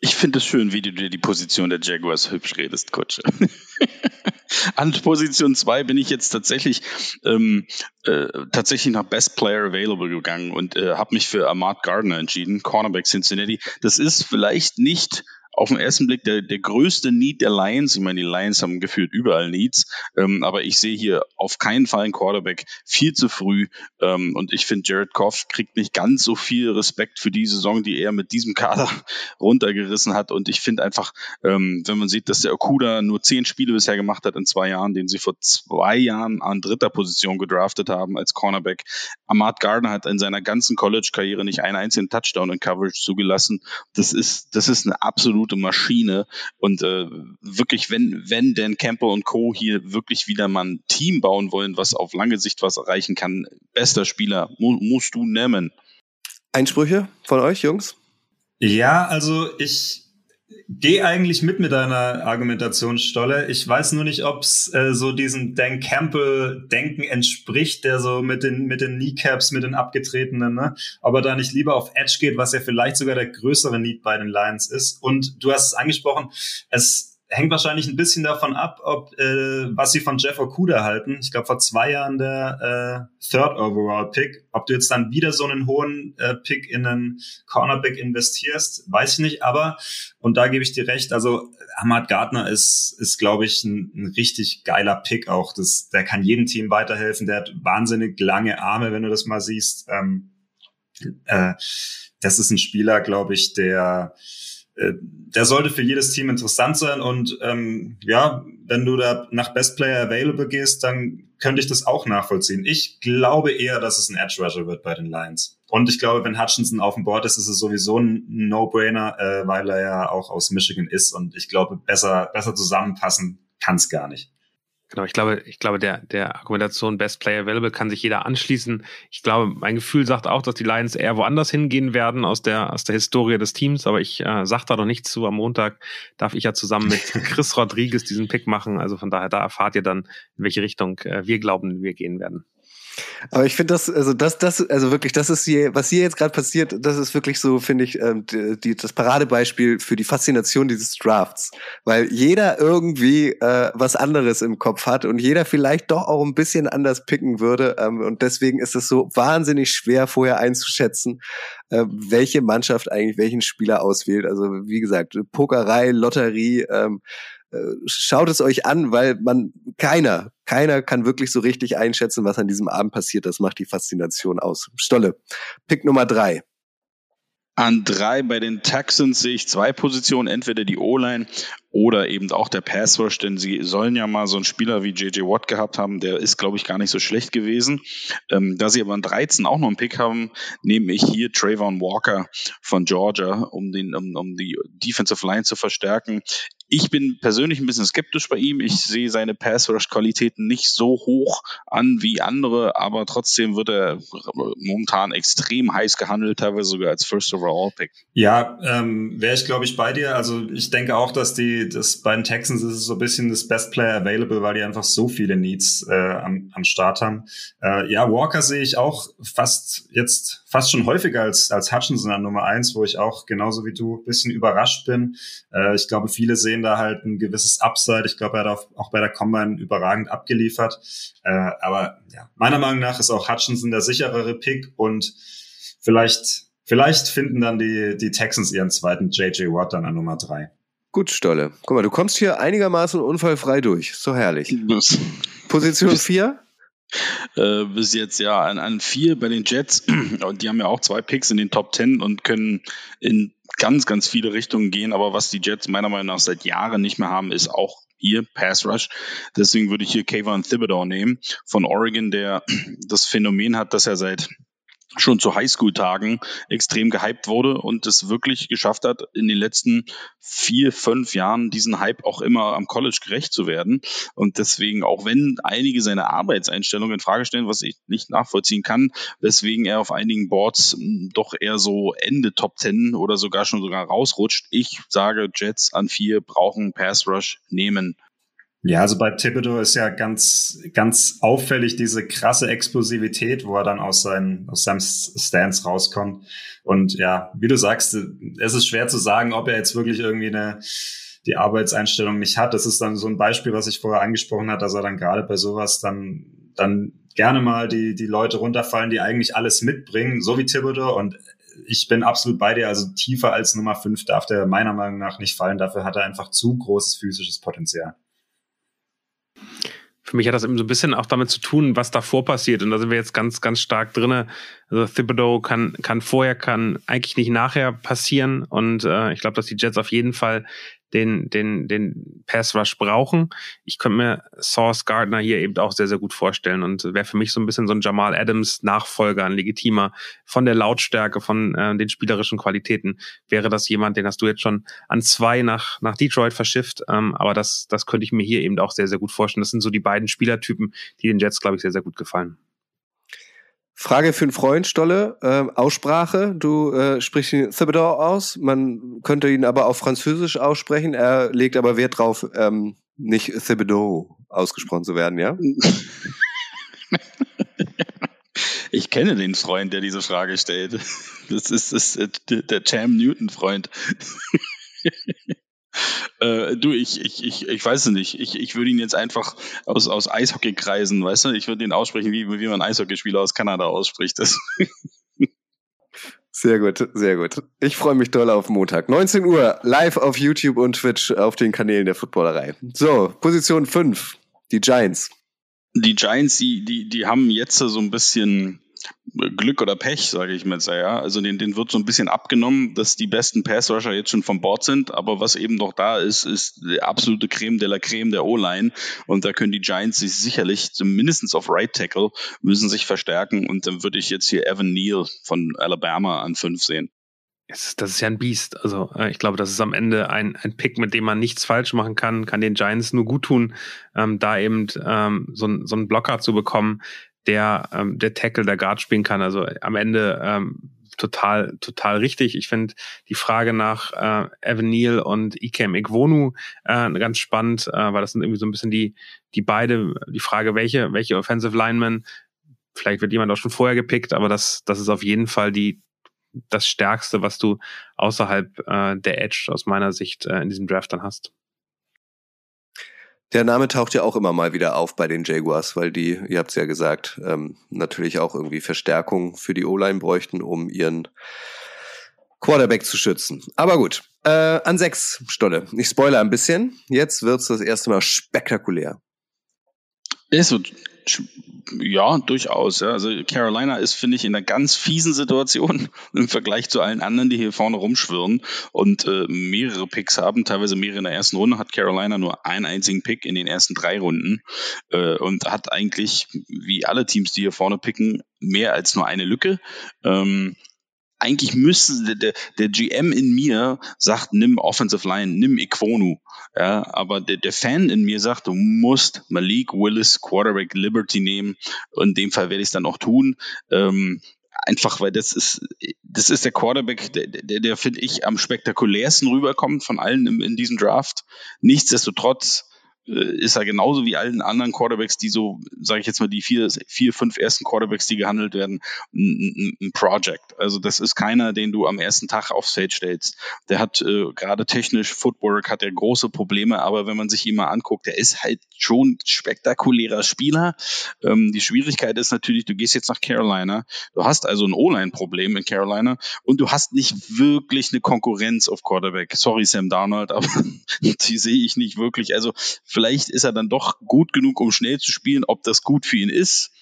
Ich finde es schön, wie du dir die Position der Jaguars hübsch redest, Kutsche. An Position 2 bin ich jetzt tatsächlich ähm, äh, tatsächlich nach Best Player Available gegangen und äh, habe mich für Ahmad Gardner entschieden, Cornerback Cincinnati. Das ist vielleicht nicht auf den ersten Blick der, der größte Need der Lions. Ich meine, die Lions haben gefühlt überall Needs, ähm, aber ich sehe hier auf keinen Fall einen Quarterback viel zu früh. Ähm, und ich finde, Jared Goff kriegt nicht ganz so viel Respekt für die Saison, die er mit diesem Kader runtergerissen hat. Und ich finde einfach, ähm, wenn man sieht, dass der Okuda nur zehn Spiele bisher gemacht hat in zwei Jahren, den sie vor zwei Jahren an dritter Position gedraftet haben als Cornerback. Ahmad Gardner hat in seiner ganzen College-Karriere nicht einen einzigen Touchdown in Coverage zugelassen. Das ist, das ist eine absolute absolute Maschine. Und äh, wirklich, wenn, wenn Dan Campbell und Co. hier wirklich wieder mal ein Team bauen wollen, was auf lange Sicht was erreichen kann, bester Spieler, mu musst du nehmen. Einsprüche von euch, Jungs? Ja, also ich gehe eigentlich mit mit deiner Argumentation, Stolle. Ich weiß nur nicht, ob es äh, so diesem Dan Campbell-Denken entspricht, der so mit den, mit den Kneecaps, mit den abgetretenen, ne? ob er da nicht lieber auf Edge geht, was ja vielleicht sogar der größere Need bei den Lions ist. Und du hast es angesprochen, es hängt wahrscheinlich ein bisschen davon ab, ob äh, was sie von Jeff Okuda halten. Ich glaube vor zwei Jahren der äh, Third Overall Pick. Ob du jetzt dann wieder so einen hohen äh, Pick in einen Cornerback investierst, weiß ich nicht. Aber und da gebe ich dir recht. Also Ahmad Gardner ist ist glaube ich ein, ein richtig geiler Pick auch. Das, der kann jedem Team weiterhelfen. Der hat wahnsinnig lange Arme, wenn du das mal siehst. Ähm, äh, das ist ein Spieler, glaube ich, der der sollte für jedes Team interessant sein und ähm, ja, wenn du da nach Best Player Available gehst, dann könnte ich das auch nachvollziehen. Ich glaube eher, dass es ein Edge Rusher wird bei den Lions. Und ich glaube, wenn Hutchinson auf dem Board ist, ist es sowieso ein No-Brainer, äh, weil er ja auch aus Michigan ist und ich glaube, besser, besser zusammenpassen kann es gar nicht. Genau, ich glaube, ich glaube, der, der Argumentation Best Player Available kann sich jeder anschließen. Ich glaube, mein Gefühl sagt auch, dass die Lions eher woanders hingehen werden aus der, aus der Historie des Teams, aber ich äh, sag da noch nichts zu. Am Montag darf ich ja zusammen mit Chris Rodriguez diesen Pick machen. Also von daher, da erfahrt ihr dann, in welche Richtung äh, wir glauben, wir gehen werden. Aber ich finde das, also das, das, also wirklich, das ist hier, was hier jetzt gerade passiert, das ist wirklich so, finde ich, ähm, die, das Paradebeispiel für die Faszination dieses Drafts. Weil jeder irgendwie äh, was anderes im Kopf hat und jeder vielleicht doch auch ein bisschen anders picken würde. Ähm, und deswegen ist es so wahnsinnig schwer, vorher einzuschätzen, äh, welche Mannschaft eigentlich welchen Spieler auswählt. Also wie gesagt, Pokerei, Lotterie, ähm, äh, schaut es euch an, weil man keiner, keiner kann wirklich so richtig einschätzen, was an diesem Abend passiert. Das macht die Faszination aus. Stolle, Pick Nummer drei. An drei bei den Texans sehe ich zwei Positionen, entweder die O-Line oder eben auch der Pass Rush, denn sie sollen ja mal so einen Spieler wie JJ Watt gehabt haben, der ist, glaube ich, gar nicht so schlecht gewesen. Ähm, da sie aber an 13 auch noch einen Pick haben, nehme ich hier Trayvon Walker von Georgia, um, den, um, um die Defensive Line zu verstärken. Ich bin persönlich ein bisschen skeptisch bei ihm. Ich sehe seine Pass-Rush-Qualitäten nicht so hoch an wie andere, aber trotzdem wird er momentan extrem heiß gehandelt, teilweise sogar als First Overall Pick. Ja, ähm, wäre ich glaube ich bei dir. Also ich denke auch, dass die, das bei den Texans ist so ein bisschen das Best Player Available, weil die einfach so viele Needs äh, am, am Start haben. Äh, ja, Walker sehe ich auch fast jetzt fast schon häufiger als als Hutchinson an Nummer eins, wo ich auch genauso wie du bisschen überrascht bin. Äh, ich glaube, viele sehen da halt ein gewisses Upside. Ich glaube, er hat auch bei der Combine überragend abgeliefert. Äh, aber ja, meiner Meinung nach ist auch Hutchinson der sicherere Pick und vielleicht, vielleicht finden dann die, die Texans ihren zweiten JJ Watt dann an Nummer drei. Gut, Stolle. Guck mal, du kommst hier einigermaßen unfallfrei durch. So herrlich. Position 4? Äh, bis jetzt ja an, an vier bei den Jets. Und die haben ja auch zwei Picks in den Top Ten und können in ganz, ganz viele Richtungen gehen. Aber was die Jets meiner Meinung nach seit Jahren nicht mehr haben, ist auch hier Pass Rush. Deswegen würde ich hier Kayvon Thibodeau nehmen von Oregon, der das Phänomen hat, dass er seit schon zu Highschool-Tagen extrem gehypt wurde und es wirklich geschafft hat, in den letzten vier, fünf Jahren diesen Hype auch immer am College gerecht zu werden. Und deswegen, auch wenn einige seine Arbeitseinstellungen in Frage stellen, was ich nicht nachvollziehen kann, weswegen er auf einigen Boards hm, doch eher so Ende Top Ten oder sogar schon sogar rausrutscht. Ich sage, Jets an vier brauchen Pass Rush nehmen. Ja, also bei Thibodeau ist ja ganz, ganz auffällig diese krasse Explosivität, wo er dann aus, seinen, aus seinem Stance rauskommt. Und ja, wie du sagst, es ist schwer zu sagen, ob er jetzt wirklich irgendwie eine, die Arbeitseinstellung nicht hat. Das ist dann so ein Beispiel, was ich vorher angesprochen hat, dass er dann gerade bei sowas dann, dann gerne mal die, die Leute runterfallen, die eigentlich alles mitbringen, so wie Thibodeau. Und ich bin absolut bei dir. Also tiefer als Nummer fünf darf der meiner Meinung nach nicht fallen. Dafür hat er einfach zu großes physisches Potenzial für mich hat das eben so ein bisschen auch damit zu tun, was davor passiert. Und da sind wir jetzt ganz, ganz stark drinne. Also Thibodeau kann, kann vorher, kann eigentlich nicht nachher passieren. Und äh, ich glaube, dass die Jets auf jeden Fall den, den, den Pass Rush brauchen. Ich könnte mir Source Gardner hier eben auch sehr, sehr gut vorstellen und wäre für mich so ein bisschen so ein Jamal Adams Nachfolger, ein legitimer von der Lautstärke, von äh, den spielerischen Qualitäten. Wäre das jemand, den hast du jetzt schon an zwei nach, nach Detroit verschifft, ähm, aber das, das könnte ich mir hier eben auch sehr, sehr gut vorstellen. Das sind so die beiden Spielertypen, die den Jets, glaube ich, sehr, sehr gut gefallen. Frage für einen Freund, Stolle. Äh, Aussprache. Du äh, sprichst ihn Thibodeau aus. Man könnte ihn aber auf Französisch aussprechen. Er legt aber Wert drauf, ähm, nicht Thibodeau ausgesprochen zu werden, ja? Ich kenne den Freund, der diese Frage stellt. Das ist, das ist der Cam Newton-Freund. Äh, du, ich, ich, ich, ich weiß es nicht. Ich, ich würde ihn jetzt einfach aus, aus Eishockey-Kreisen, weißt du? Ich würde ihn aussprechen, wie, wie man Eishockeyspieler aus Kanada ausspricht. Das. Sehr gut, sehr gut. Ich freue mich doll auf Montag. 19 Uhr, live auf YouTube und Twitch auf den Kanälen der Footballerei. So, Position 5, die Giants. Die Giants, die, die, die haben jetzt so ein bisschen Glück oder Pech, sage ich mal. Ja. Also den, den wird so ein bisschen abgenommen, dass die besten Passrusher jetzt schon von Bord sind. Aber was eben noch da ist, ist die absolute Creme de la Creme der O-Line. Und da können die Giants sich sicherlich zumindest auf Right Tackle müssen sich verstärken. Und dann würde ich jetzt hier Evan Neal von Alabama an fünf sehen. Das ist ja ein Biest. Also äh, ich glaube, das ist am Ende ein, ein Pick, mit dem man nichts falsch machen kann, kann den Giants nur gut tun, ähm, da eben ähm, so, so einen Blocker zu bekommen, der ähm, der Tackle, der Guard spielen kann. Also am Ende ähm, total total richtig. Ich finde die Frage nach äh, Evan Neal und Ikem Ikwonu äh, ganz spannend, äh, weil das sind irgendwie so ein bisschen die die beide die Frage, welche welche Offensive Linemen vielleicht wird jemand auch schon vorher gepickt, aber das das ist auf jeden Fall die das Stärkste, was du außerhalb äh, der Edge aus meiner Sicht äh, in diesem Draft dann hast. Der Name taucht ja auch immer mal wieder auf bei den Jaguars, weil die, ihr habt es ja gesagt, ähm, natürlich auch irgendwie Verstärkung für die O-Line bräuchten, um ihren Quarterback zu schützen. Aber gut, äh, an sechs Stolle. Ich spoilere ein bisschen. Jetzt wird's das erste Mal spektakulär. Es wird ja, durchaus. Ja. Also Carolina ist, finde ich, in einer ganz fiesen Situation im Vergleich zu allen anderen, die hier vorne rumschwirren und äh, mehrere Picks haben, teilweise mehrere in der ersten Runde, hat Carolina nur einen einzigen Pick in den ersten drei Runden äh, und hat eigentlich, wie alle Teams, die hier vorne picken, mehr als nur eine Lücke. Ähm, eigentlich müsste der, der GM in mir sagt, nimm Offensive Line, nimm Iquonu. Ja, aber der, der Fan in mir sagt, du musst Malik Willis Quarterback Liberty nehmen. Und in dem Fall werde ich es dann auch tun. Ähm, einfach weil das ist das ist der Quarterback, der, der, der finde ich am spektakulärsten rüberkommt von allen in, in diesem Draft. Nichtsdestotrotz ist er genauso wie allen anderen Quarterbacks, die so, sage ich jetzt mal, die vier, vier, fünf ersten Quarterbacks, die gehandelt werden, ein, ein Project. Also das ist keiner, den du am ersten Tag aufs Feld stellst. Der hat äh, gerade technisch Footwork, hat er große Probleme, aber wenn man sich ihn mal anguckt, der ist halt schon spektakulärer Spieler. Ähm, die Schwierigkeit ist natürlich, du gehst jetzt nach Carolina, du hast also ein O-Line-Problem in Carolina und du hast nicht wirklich eine Konkurrenz auf Quarterback. Sorry, Sam Darnold, aber die sehe ich nicht wirklich. Also Vielleicht ist er dann doch gut genug, um schnell zu spielen. Ob das gut für ihn ist,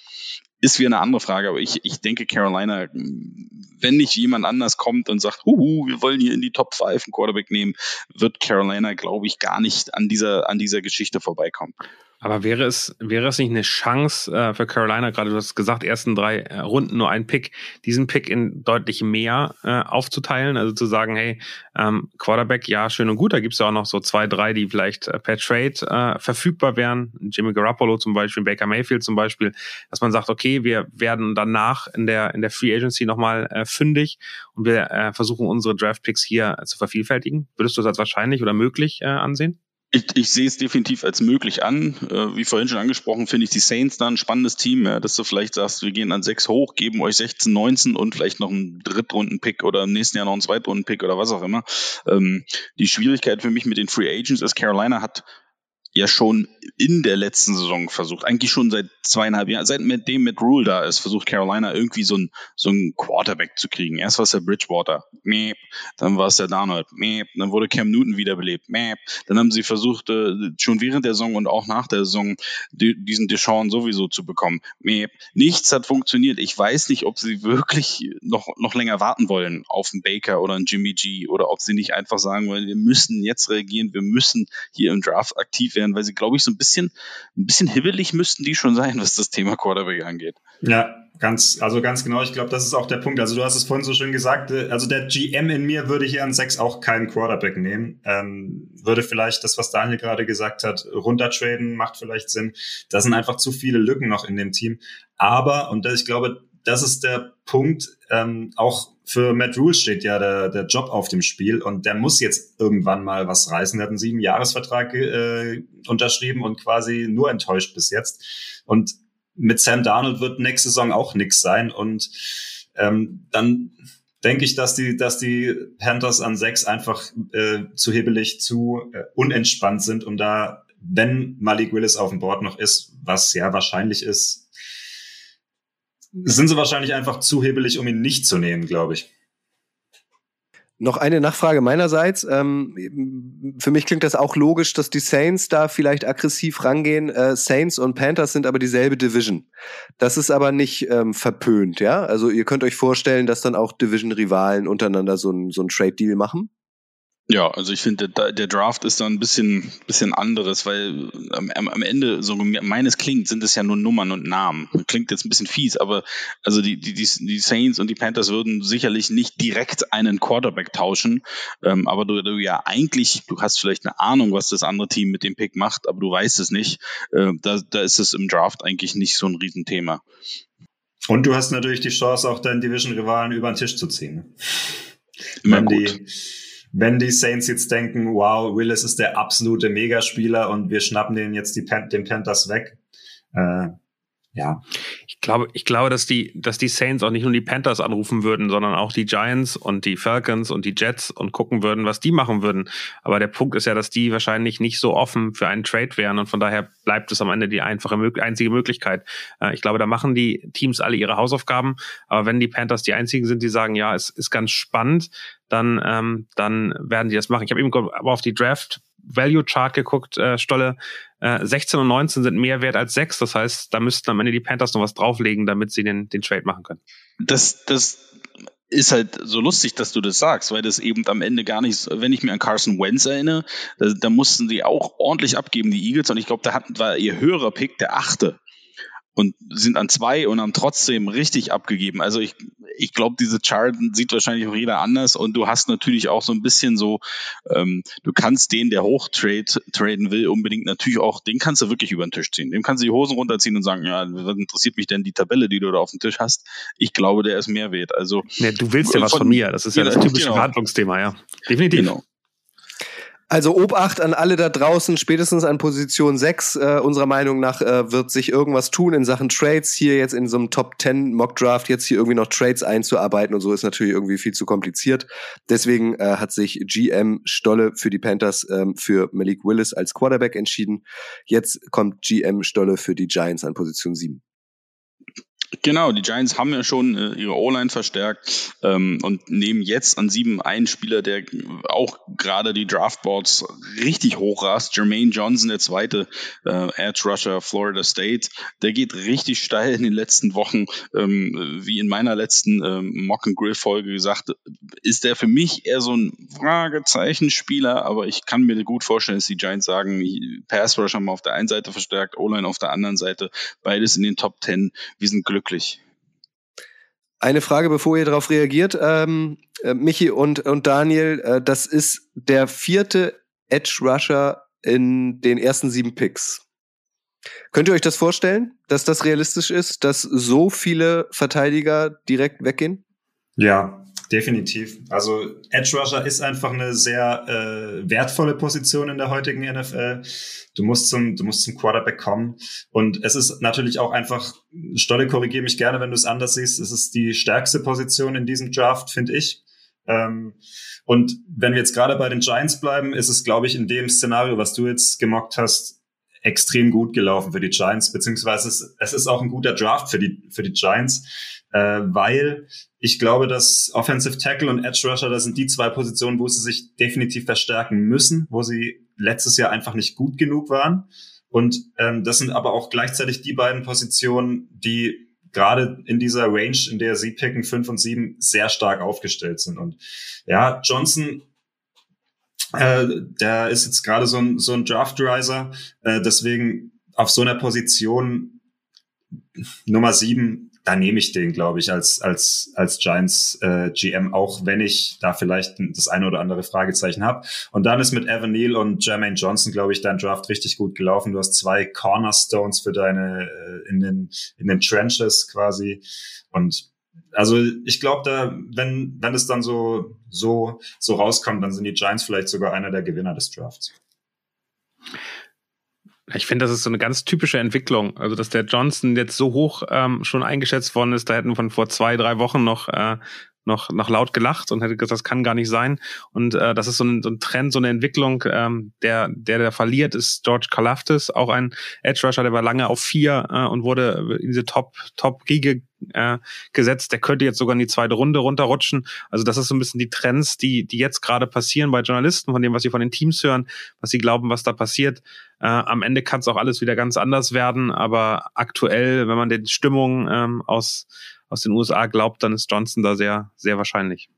ist wie eine andere Frage. Aber ich, ich denke, Carolina, wenn nicht jemand anders kommt und sagt, huhu, wir wollen hier in die Top 5 einen Quarterback nehmen, wird Carolina, glaube ich, gar nicht an dieser, an dieser Geschichte vorbeikommen. Aber wäre es, wäre es nicht eine Chance äh, für Carolina, gerade du hast gesagt, ersten drei äh, Runden nur ein Pick, diesen Pick in deutlich mehr äh, aufzuteilen? Also zu sagen, hey, ähm, Quarterback, ja, schön und gut, da gibt's ja auch noch so zwei, drei, die vielleicht äh, per Trade äh, verfügbar wären. Jimmy Garoppolo zum Beispiel, Baker Mayfield zum Beispiel, dass man sagt, okay, wir werden danach in der, in der Free Agency nochmal äh, fündig und wir äh, versuchen unsere Draft Picks hier äh, zu vervielfältigen. Würdest du das als wahrscheinlich oder möglich äh, ansehen? Ich, ich sehe es definitiv als möglich an. Äh, wie vorhin schon angesprochen, finde ich die Saints da ein spannendes Team, ja, dass du vielleicht sagst, wir gehen an sechs hoch, geben euch 16, 19 und vielleicht noch einen Drittrunden-Pick oder im nächsten Jahr noch einen Zweitrunden-Pick oder was auch immer. Ähm, die Schwierigkeit für mich mit den Free Agents ist, Carolina hat ja schon in der letzten Saison versucht, eigentlich schon seit zweieinhalb Jahren, seit mit Rule da ist, versucht Carolina irgendwie so ein so ein Quarterback zu kriegen. Erst war es der Bridgewater, Mäp. dann war es der Darnold, Mäp. dann wurde Cam Newton wiederbelebt, Mäp. dann haben sie versucht, äh, schon während der Saison und auch nach der Saison die, diesen Deshaun sowieso zu bekommen, Mäp. Nichts hat funktioniert. Ich weiß nicht, ob sie wirklich noch, noch länger warten wollen auf einen Baker oder einen Jimmy G oder ob sie nicht einfach sagen wollen, wir müssen jetzt reagieren, wir müssen hier im Draft aktiv werden, weil sie, glaube ich, so ein bisschen, ein bisschen hibbelig müssten die schon sein, was das Thema Quarterback angeht. Ja, ganz, also ganz genau. Ich glaube, das ist auch der Punkt. Also du hast es vorhin so schön gesagt. Äh, also der GM in mir würde hier an sechs auch keinen Quarterback nehmen. Ähm, würde vielleicht das, was Daniel gerade gesagt hat, runtertraden, macht vielleicht Sinn. Da sind einfach zu viele Lücken noch in dem Team. Aber, und ich glaube, das ist der Punkt. Ähm, auch für Matt Rule steht ja der, der Job auf dem Spiel und der muss jetzt irgendwann mal was reißen. Er hat einen sieben Jahresvertrag äh, unterschrieben und quasi nur enttäuscht bis jetzt. Und mit Sam Darnold wird nächste Saison auch nix sein und ähm, dann denke ich, dass die, dass die Panthers an sechs einfach äh, zu hebelig, zu äh, unentspannt sind, um da, wenn Malik Willis auf dem Board noch ist, was ja wahrscheinlich ist, sind sie wahrscheinlich einfach zu hebelig, um ihn nicht zu nehmen, glaube ich. Noch eine Nachfrage meinerseits. Ähm, für mich klingt das auch logisch, dass die Saints da vielleicht aggressiv rangehen. Äh, Saints und Panthers sind aber dieselbe Division. Das ist aber nicht ähm, verpönt, ja? Also ihr könnt euch vorstellen, dass dann auch Division-Rivalen untereinander so ein, so ein Trade-Deal machen? Ja, also ich finde, der, der, Draft ist da ein bisschen, bisschen anderes, weil am, am Ende, so meines klingt, sind es ja nur Nummern und Namen. Klingt jetzt ein bisschen fies, aber also die, die, die Saints und die Panthers würden sicherlich nicht direkt einen Quarterback tauschen, ähm, aber du, du ja eigentlich, du hast vielleicht eine Ahnung, was das andere Team mit dem Pick macht, aber du weißt es nicht. Äh, da, da ist es im Draft eigentlich nicht so ein Riesenthema. Und du hast natürlich die Chance, auch deinen Division-Rivalen über den Tisch zu ziehen. Immer Wenn gut. Die, wenn die Saints jetzt denken, wow, Willis ist der absolute Megaspieler und wir schnappen den jetzt die Pan den Panthers weg, äh, ja. Ich glaube, ich glaube, dass die, dass die Saints auch nicht nur die Panthers anrufen würden, sondern auch die Giants und die Falcons und die Jets und gucken würden, was die machen würden. Aber der Punkt ist ja, dass die wahrscheinlich nicht so offen für einen Trade wären und von daher bleibt es am Ende die einfache, einzige Möglichkeit. Äh, ich glaube, da machen die Teams alle ihre Hausaufgaben. Aber wenn die Panthers die einzigen sind, die sagen, ja, es ist ganz spannend, dann, ähm, dann werden die das machen. Ich habe eben aber auf die Draft Value Chart geguckt, äh, Stolle. Äh, 16 und 19 sind mehr wert als 6. Das heißt, da müssten am Ende die Panthers noch was drauflegen, damit sie den, den Trade machen können. Das, das ist halt so lustig, dass du das sagst, weil das eben am Ende gar nicht, wenn ich mir an Carson Wentz erinnere, da, da mussten die auch ordentlich abgeben, die Eagles, und ich glaube, da hatten, war ihr höherer Pick der achte und sind an zwei und haben trotzdem richtig abgegeben. Also ich, ich glaube, diese Chart sieht wahrscheinlich auch jeder anders und du hast natürlich auch so ein bisschen so, ähm, du kannst den, der hoch trade, traden will, unbedingt natürlich auch, den kannst du wirklich über den Tisch ziehen. Dem kannst du die Hosen runterziehen und sagen, ja, was interessiert mich denn die Tabelle, die du da auf dem Tisch hast? Ich glaube, der ist mehr wert. Also ja, du willst ja was von, von mir. Das ist ja, ja das typische genau. Verhandlungsthema, ja. Definitiv. Genau. Also Obacht an alle da draußen, spätestens an Position 6, äh, unserer Meinung nach äh, wird sich irgendwas tun in Sachen Trades, hier jetzt in so einem Top 10 Mock Draft jetzt hier irgendwie noch Trades einzuarbeiten und so ist natürlich irgendwie viel zu kompliziert. Deswegen äh, hat sich GM Stolle für die Panthers ähm, für Malik Willis als Quarterback entschieden. Jetzt kommt GM Stolle für die Giants an Position 7. Genau, die Giants haben ja schon äh, ihre O-Line verstärkt ähm, und nehmen jetzt an sieben einen Spieler, der auch gerade die Draftboards richtig hochrast. Jermaine Johnson, der zweite äh, Edge Rusher Florida State, der geht richtig steil in den letzten Wochen. Ähm, wie in meiner letzten ähm, Mock and Grill Folge gesagt, ist der für mich eher so ein Fragezeichen-Spieler, aber ich kann mir gut vorstellen, dass die Giants sagen, Pass Rush haben wir auf der einen Seite verstärkt, O-Line auf der anderen Seite, beides in den Top Ten. Wir sind glücklich glücklich. Eine Frage, bevor ihr darauf reagiert, ähm, äh, Michi und, und Daniel, äh, das ist der vierte Edge Rusher in den ersten sieben Picks. Könnt ihr euch das vorstellen, dass das realistisch ist, dass so viele Verteidiger direkt weggehen? Ja, definitiv. Also Edge Rusher ist einfach eine sehr äh, wertvolle Position in der heutigen NFL. Du musst zum, du musst zum Quarterback kommen. Und es ist natürlich auch einfach, Stolle, korrigiere mich gerne, wenn du es anders siehst. Es ist die stärkste Position in diesem Draft, finde ich. Ähm, und wenn wir jetzt gerade bei den Giants bleiben, ist es, glaube ich, in dem Szenario, was du jetzt gemockt hast, extrem gut gelaufen für die Giants, beziehungsweise es, es ist auch ein guter Draft für die, für die Giants, äh, weil ich glaube, dass Offensive Tackle und Edge Rusher, das sind die zwei Positionen, wo sie sich definitiv verstärken müssen, wo sie letztes Jahr einfach nicht gut genug waren. Und ähm, das sind aber auch gleichzeitig die beiden Positionen, die gerade in dieser Range, in der sie picken, fünf und sieben, sehr stark aufgestellt sind. Und ja, Johnson, äh, der ist jetzt gerade so ein, so ein Draft-Riser, äh, deswegen auf so einer Position Nummer sieben da nehme ich den, glaube ich, als, als, als Giants äh, GM, auch wenn ich da vielleicht das eine oder andere Fragezeichen habe. Und dann ist mit Evan Neal und Jermaine Johnson, glaube ich, dein Draft richtig gut gelaufen. Du hast zwei Cornerstones für deine äh, in den in den Trenches quasi. Und also ich glaube, da, wenn, wenn es dann so, so, so rauskommt, dann sind die Giants vielleicht sogar einer der Gewinner des Drafts. Ich finde, das ist so eine ganz typische Entwicklung. Also, dass der Johnson jetzt so hoch ähm, schon eingeschätzt worden ist, da hätten von vor zwei, drei Wochen noch äh, noch, noch laut gelacht und hätte gesagt, das kann gar nicht sein. Und äh, das ist so ein, so ein Trend, so eine Entwicklung. Ähm, der, der, der verliert, ist George Kalaftis, auch ein Edge Rusher, der war lange auf vier äh, und wurde in diese Top, Top-Riege äh, gesetzt. Der könnte jetzt sogar in die zweite Runde runterrutschen. Also das ist so ein bisschen die Trends, die, die jetzt gerade passieren bei Journalisten, von dem, was sie von den Teams hören, was sie glauben, was da passiert. Äh, am Ende kann es auch alles wieder ganz anders werden, aber aktuell, wenn man den Stimmungen ähm, aus aus den USA glaubt, dann ist Johnson da sehr, sehr wahrscheinlich.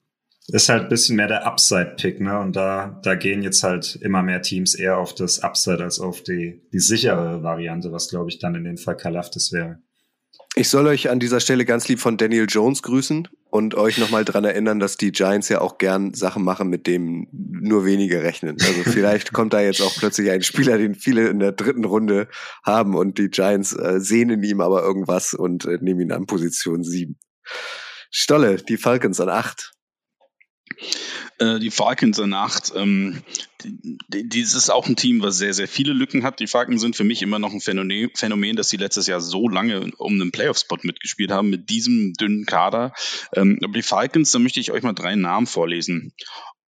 Ist halt ein bisschen mehr der Upside-Pick, ne? Und da, da gehen jetzt halt immer mehr Teams eher auf das Upside als auf die, die sichere Variante, was glaube ich dann in den Fall Kalaftis wäre. Ich soll euch an dieser Stelle ganz lieb von Daniel Jones grüßen und euch nochmal dran erinnern, dass die Giants ja auch gern Sachen machen, mit dem nur wenige rechnen. Also vielleicht kommt da jetzt auch plötzlich ein Spieler, den viele in der dritten Runde haben und die Giants äh, sehen in ihm aber irgendwas und äh, nehmen ihn an Position sieben. Stolle, die Falcons an acht. Äh, die Falcons an 8. Ähm, dieses ist auch ein Team, was sehr, sehr viele Lücken hat. Die Falcons sind für mich immer noch ein Phänomen, Phänomen dass sie letztes Jahr so lange um einen Playoff-Spot mitgespielt haben mit diesem dünnen Kader. Ähm, aber die Falcons, da möchte ich euch mal drei Namen vorlesen.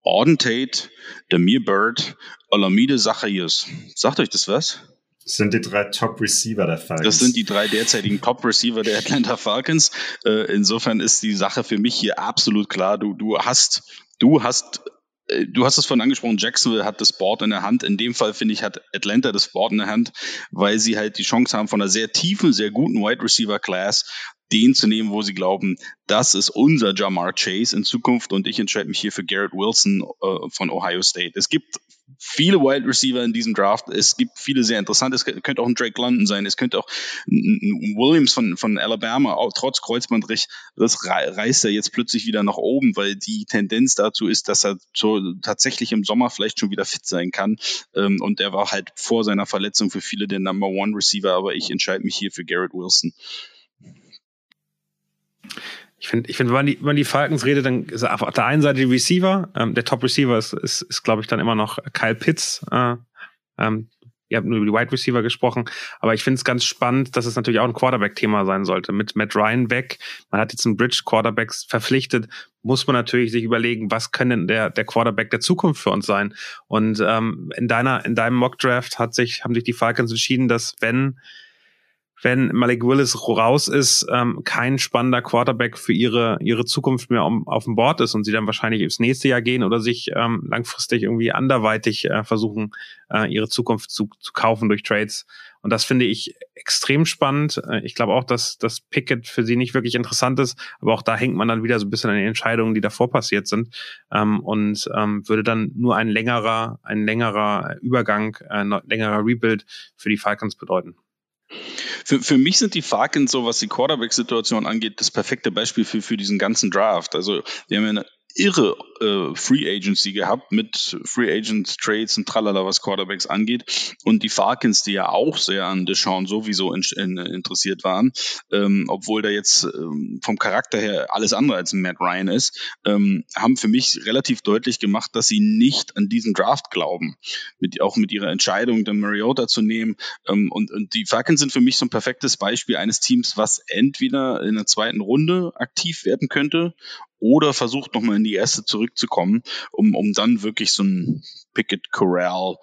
Auden Tate, Demir Bird, Olamide Zacharias. Sagt euch das was? Das sind die drei Top-Receiver der Falcons. Das sind die drei derzeitigen Top-Receiver der Atlanta Falcons. Äh, insofern ist die Sache für mich hier absolut klar. Du, du hast, du hast äh, du hast es vorhin angesprochen, Jacksonville hat das Board in der Hand. In dem Fall, finde ich, hat Atlanta das Board in der Hand, weil sie halt die Chance haben, von einer sehr tiefen, sehr guten Wide Receiver Class den zu nehmen, wo sie glauben, das ist unser Jamar Chase in Zukunft und ich entscheide mich hier für Garrett Wilson äh, von Ohio State. Es gibt viele Wide Receiver in diesem Draft. Es gibt viele sehr interessante. Es könnte auch ein Drake London sein. Es könnte auch ein Williams von, von Alabama, auch trotz Kreuzbandriss, das reißt er jetzt plötzlich wieder nach oben, weil die Tendenz dazu ist, dass er so tatsächlich im Sommer vielleicht schon wieder fit sein kann. Ähm, und er war halt vor seiner Verletzung für viele der Number One Receiver, aber ich entscheide mich hier für Garrett Wilson. Ich finde, ich find, wenn, man die, wenn man die Falcons redet, dann ist auf der einen Seite die Receiver. Ähm, der Top-Receiver ist, ist, ist glaube ich, dann immer noch Kyle Pitts. Äh, ähm, ihr habt nur über die Wide Receiver gesprochen, aber ich finde es ganz spannend, dass es natürlich auch ein Quarterback-Thema sein sollte. Mit Matt Ryan weg, man hat jetzt einen Bridge-Quarterback verpflichtet, muss man natürlich sich überlegen, was kann denn der, der Quarterback der Zukunft für uns sein? Und ähm, in deiner, in deinem Mock-Draft hat sich, haben sich die Falcons entschieden, dass wenn wenn Malik Willis raus ist, ähm, kein spannender Quarterback für ihre, ihre Zukunft mehr um, auf dem Board ist und sie dann wahrscheinlich ins nächste Jahr gehen oder sich ähm, langfristig irgendwie anderweitig äh, versuchen, äh, ihre Zukunft zu, zu kaufen durch Trades. Und das finde ich extrem spannend. Äh, ich glaube auch, dass das Pickett für sie nicht wirklich interessant ist, aber auch da hängt man dann wieder so ein bisschen an den Entscheidungen, die davor passiert sind. Ähm, und ähm, würde dann nur ein längerer, ein längerer Übergang, ein längerer Rebuild für die Falcons bedeuten. Für, für mich sind die Falcons, so was die Quarterback-Situation angeht, das perfekte Beispiel für, für diesen ganzen Draft. Also, wir haben ja irre äh, Free Agency gehabt mit Free Agent Trades und tralala, was Quarterbacks angeht. Und die Falcons, die ja auch sehr an Deshaun sowieso in, in, interessiert waren, ähm, obwohl der jetzt ähm, vom Charakter her alles andere als Matt Ryan ist, ähm, haben für mich relativ deutlich gemacht, dass sie nicht an diesen Draft glauben. Mit, auch mit ihrer Entscheidung, den Mariota zu nehmen. Ähm, und, und die Falcons sind für mich so ein perfektes Beispiel eines Teams, was entweder in der zweiten Runde aktiv werden könnte oder versucht nochmal in die erste zurückzukommen, um, um dann wirklich so ein Pickett, Corral,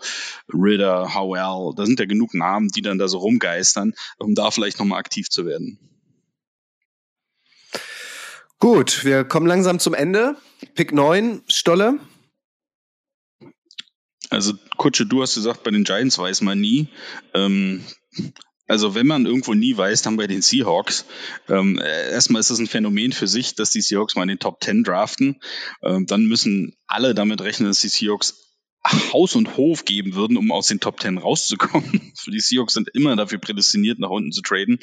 Ritter, Howell, da sind ja genug Namen, die dann da so rumgeistern, um da vielleicht nochmal aktiv zu werden. Gut, wir kommen langsam zum Ende. Pick 9, Stolle. Also, Kutsche, du hast gesagt, bei den Giants weiß man nie. Ähm, also wenn man irgendwo nie weiß, dann bei den Seahawks. Ähm, erstmal ist es ein Phänomen für sich, dass die Seahawks mal in den Top 10 draften. Ähm, dann müssen alle damit rechnen, dass die Seahawks Haus und Hof geben würden, um aus den Top Ten rauszukommen. Die Seahawks sind immer dafür prädestiniert, nach unten zu traden.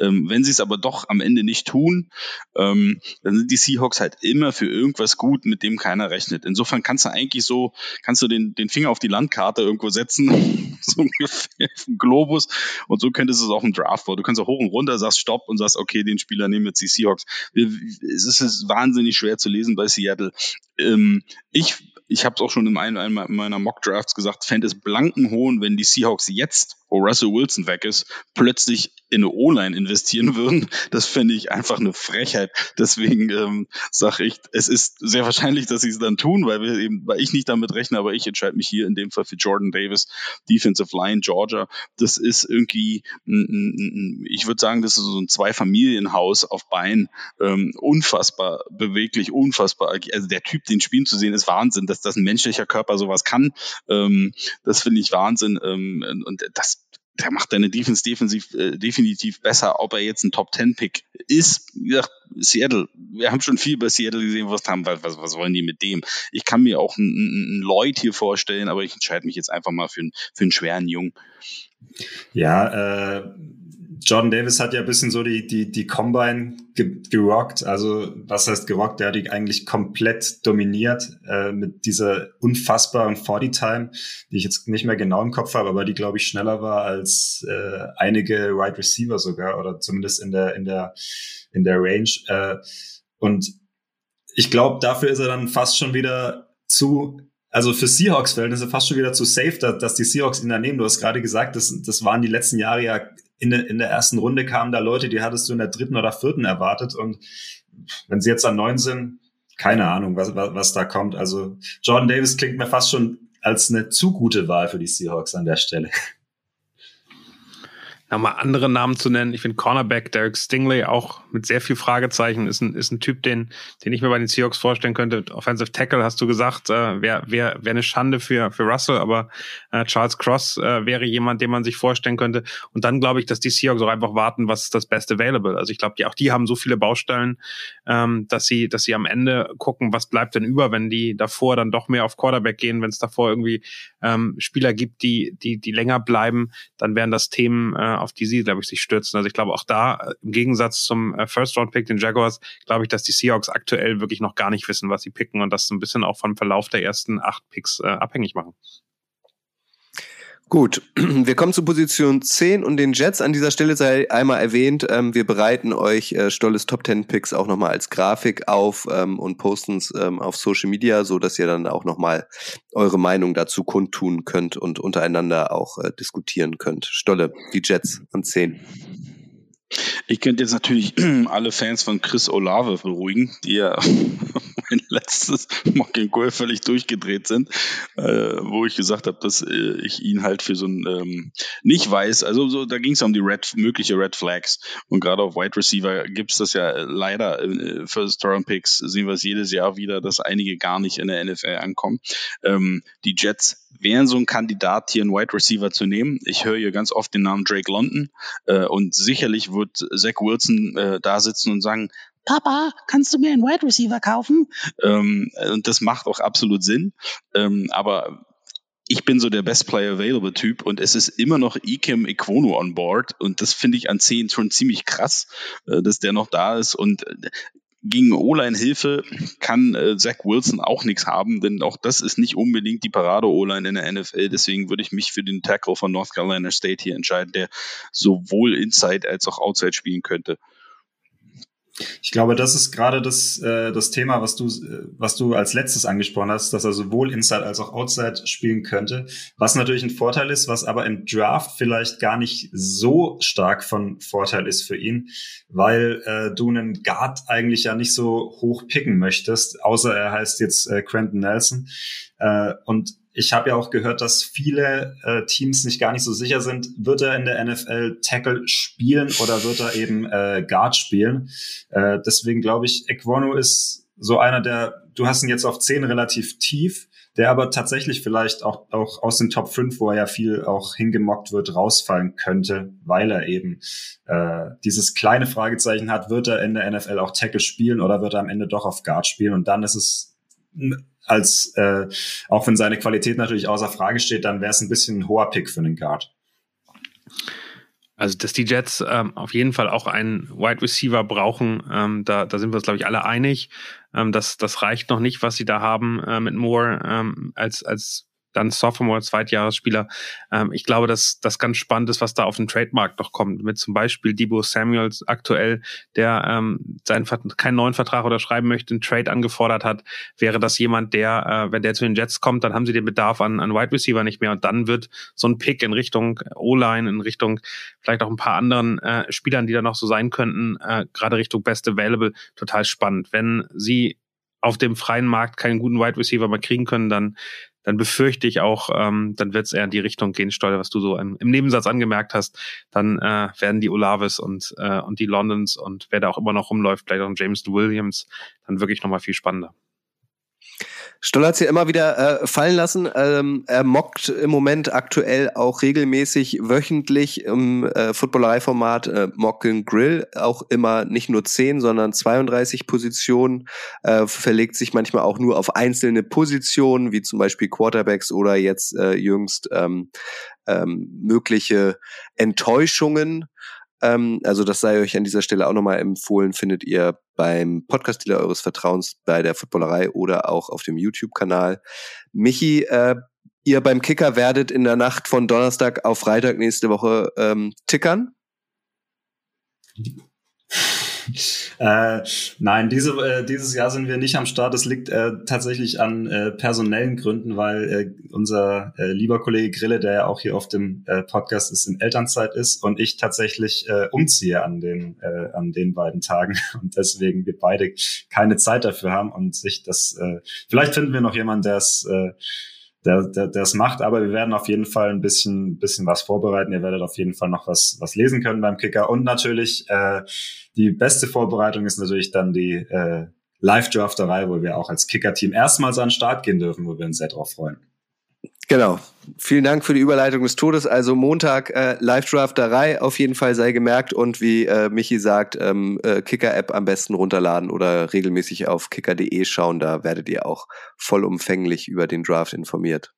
Ähm, wenn sie es aber doch am Ende nicht tun, ähm, dann sind die Seahawks halt immer für irgendwas gut, mit dem keiner rechnet. Insofern kannst du eigentlich so, kannst du den, den Finger auf die Landkarte irgendwo setzen, so ungefähr auf den Globus. Und so könntest du es auch im Draft Du kannst auch hoch und runter, sagst Stopp und sagst, okay, den Spieler nehmen jetzt die Seahawks. Es ist wahnsinnig schwer zu lesen bei Seattle. Ähm, ich ich habe es auch schon in einem meiner Mock Drafts gesagt, fände es blanken Hohn, wenn die Seahawks jetzt wo Russell Wilson weg ist, plötzlich in eine O-Line investieren würden. Das fände ich einfach eine Frechheit. Deswegen ähm, sage ich, es ist sehr wahrscheinlich, dass sie es dann tun, weil wir eben, weil ich nicht damit rechne, aber ich entscheide mich hier in dem Fall für Jordan Davis, Defensive Line, Georgia. Das ist irgendwie, ich würde sagen, das ist so ein Zwei-Familienhaus auf Bein. Ähm, unfassbar beweglich, unfassbar. Also der Typ, den spielen zu sehen, ist Wahnsinn, dass das ein menschlicher Körper sowas kann. Ähm, das finde ich Wahnsinn. Ähm, und das der macht deine Defense defensiv, äh, definitiv besser, ob er jetzt ein Top Ten Pick ist. Ja, Seattle, wir haben schon viel bei Seattle gesehen, was haben, was, was wollen die mit dem? Ich kann mir auch einen, einen Lloyd hier vorstellen, aber ich entscheide mich jetzt einfach mal für einen, für einen schweren Jungen. Ja, äh, Jordan Davis hat ja ein bisschen so die, die, die Combine ge gerockt. Also, was heißt gerockt? Der hat die eigentlich komplett dominiert äh, mit dieser unfassbaren 40-Time, die ich jetzt nicht mehr genau im Kopf habe, aber die, glaube ich, schneller war als äh, einige Wide right Receiver sogar oder zumindest in der, in der, in der Range. Äh, und ich glaube, dafür ist er dann fast schon wieder zu also für Seahawks-Verhältnisse fast schon wieder zu safe, dass, dass die Seahawks ihn da nehmen. Du hast gerade gesagt, das, das waren die letzten Jahre ja in der, in der ersten Runde kamen da Leute, die hattest du in der dritten oder vierten erwartet. Und wenn sie jetzt an neun sind, keine Ahnung, was, was, was da kommt. Also Jordan Davis klingt mir fast schon als eine zu gute Wahl für die Seahawks an der Stelle nochmal andere Namen zu nennen. Ich finde Cornerback Derek Stingley auch mit sehr viel Fragezeichen ist ein, ist ein Typ, den, den ich mir bei den Seahawks vorstellen könnte. Offensive Tackle hast du gesagt, äh, wäre wär, wär eine Schande für, für Russell, aber äh, Charles Cross äh, wäre jemand, den man sich vorstellen könnte. Und dann glaube ich, dass die Seahawks auch einfach warten, was ist das Beste Available. Also ich glaube, die, auch die haben so viele Baustellen, ähm, dass sie, dass sie am Ende gucken, was bleibt denn über, wenn die davor dann doch mehr auf Quarterback gehen, wenn es davor irgendwie ähm, Spieler gibt, die, die, die länger bleiben, dann wären das Themen, äh, auf die sie, glaube ich, sich stürzen. Also ich glaube auch da, äh, im Gegensatz zum äh, First-Round-Pick, den Jaguars, glaube ich, dass die Seahawks aktuell wirklich noch gar nicht wissen, was sie picken und das ein bisschen auch vom Verlauf der ersten acht Picks äh, abhängig machen. Gut, wir kommen zu Position 10 und den Jets. An dieser Stelle sei einmal erwähnt, ähm, wir bereiten euch äh, Stolles Top 10 Picks auch nochmal als Grafik auf ähm, und posten es ähm, auf Social Media, so dass ihr dann auch nochmal eure Meinung dazu kundtun könnt und untereinander auch äh, diskutieren könnt. Stolle, die Jets an 10. Ich könnte jetzt natürlich alle Fans von Chris Olave beruhigen, die ja letztes Mocking Goal völlig durchgedreht sind, äh, wo ich gesagt habe, dass äh, ich ihn halt für so ein ähm, nicht weiß, also so, da ging es um die Red, mögliche Red Flags und gerade auf Wide Receiver gibt's das ja leider äh, First Round Picks sehen wir es jedes Jahr wieder, dass einige gar nicht in der NFL ankommen. Ähm, die Jets wären so ein Kandidat, hier einen Wide Receiver zu nehmen. Ich höre hier ganz oft den Namen Drake London äh, und sicherlich wird Zach Wilson äh, da sitzen und sagen, Papa, kannst du mir einen Wide Receiver kaufen? Ähm, und das macht auch absolut Sinn. Ähm, aber ich bin so der Best Player Available Typ und es ist immer noch Ikem Equono on board und das finde ich an 10 schon ziemlich krass, äh, dass der noch da ist und äh, gegen O-Line-Hilfe kann äh, Zach Wilson auch nichts haben, denn auch das ist nicht unbedingt die Parade-O-Line in der NFL. Deswegen würde ich mich für den Tackle von North Carolina State hier entscheiden, der sowohl Inside als auch Outside spielen könnte. Ich glaube, das ist gerade das, äh, das Thema, was du, was du als letztes angesprochen hast, dass er sowohl Inside als auch Outside spielen könnte. Was natürlich ein Vorteil ist, was aber im Draft vielleicht gar nicht so stark von Vorteil ist für ihn, weil äh, du einen Guard eigentlich ja nicht so hoch picken möchtest, außer er heißt jetzt äh, Quentin Nelson. Äh, und ich habe ja auch gehört, dass viele äh, Teams nicht gar nicht so sicher sind, wird er in der NFL Tackle spielen oder wird er eben äh, Guard spielen. Äh, deswegen glaube ich, Equono ist so einer, der, du hast ihn jetzt auf 10 relativ tief, der aber tatsächlich vielleicht auch, auch aus den Top 5, wo er ja viel auch hingemockt wird, rausfallen könnte, weil er eben äh, dieses kleine Fragezeichen hat, wird er in der NFL auch Tackle spielen oder wird er am Ende doch auf Guard spielen? Und dann ist es als äh, auch wenn seine Qualität natürlich außer Frage steht, dann wäre es ein bisschen ein hoher Pick für den Guard. Also, dass die Jets ähm, auf jeden Fall auch einen Wide Receiver brauchen, ähm, da, da sind wir uns, glaube ich, alle einig. Ähm, das, das reicht noch nicht, was sie da haben äh, mit Moore ähm, als, als dann Sophomore, Zweitjahresspieler. Ähm, ich glaube, dass das ganz spannend ist, was da auf den Trademark noch kommt. Mit zum Beispiel Debo Samuels aktuell, der ähm, seinen, keinen neuen Vertrag unterschreiben möchte, einen Trade angefordert hat. Wäre das jemand, der, äh, wenn der zu den Jets kommt, dann haben sie den Bedarf an, an Wide Receiver nicht mehr. Und dann wird so ein Pick in Richtung O-Line, in Richtung vielleicht auch ein paar anderen äh, Spielern, die da noch so sein könnten, äh, gerade Richtung Best Available, total spannend. Wenn sie auf dem freien Markt keinen guten Wide Receiver mehr kriegen können, dann dann befürchte ich auch, ähm, dann wird es eher in die Richtung gehen, Steuer, was du so im, im Nebensatz angemerkt hast. Dann äh, werden die Olaves und, äh, und die Londons und wer da auch immer noch rumläuft, vielleicht auch Jameson Williams, dann wirklich nochmal viel spannender. Stoll hat ja immer wieder äh, fallen lassen. Ähm, er mockt im Moment aktuell auch regelmäßig wöchentlich im äh, Footballerei-Format äh, Mocken Grill auch immer nicht nur 10, sondern 32 Positionen. Äh, verlegt sich manchmal auch nur auf einzelne Positionen, wie zum Beispiel Quarterbacks oder jetzt äh, jüngst ähm, ähm, mögliche Enttäuschungen ähm, also das sei euch an dieser Stelle auch nochmal empfohlen, findet ihr beim Podcast-Dealer eures Vertrauens bei der Footballerei oder auch auf dem YouTube-Kanal. Michi, äh, ihr beim Kicker werdet in der Nacht von Donnerstag auf Freitag nächste Woche ähm, tickern? Äh, nein, diese, äh, dieses Jahr sind wir nicht am Start. Das liegt äh, tatsächlich an äh, personellen Gründen, weil äh, unser äh, lieber Kollege Grille, der ja auch hier auf dem äh, Podcast ist, in Elternzeit ist und ich tatsächlich äh, umziehe an den, äh, an den beiden Tagen und deswegen wir beide keine Zeit dafür haben und sich das, äh, vielleicht finden wir noch jemanden, der es äh, der, der, der es macht. Aber wir werden auf jeden Fall ein bisschen, bisschen was vorbereiten. Ihr werdet auf jeden Fall noch was, was lesen können beim Kicker. Und natürlich äh, die beste Vorbereitung ist natürlich dann die äh, Live-Drafterei, wo wir auch als Kicker-Team erstmals an den Start gehen dürfen, wo wir uns sehr drauf freuen. Genau. Vielen Dank für die Überleitung des Todes. Also Montag äh, Live-Drafterei auf jeden Fall sei gemerkt und wie äh, Michi sagt, ähm, äh, Kicker-App am besten runterladen oder regelmäßig auf kicker.de schauen. Da werdet ihr auch vollumfänglich über den Draft informiert.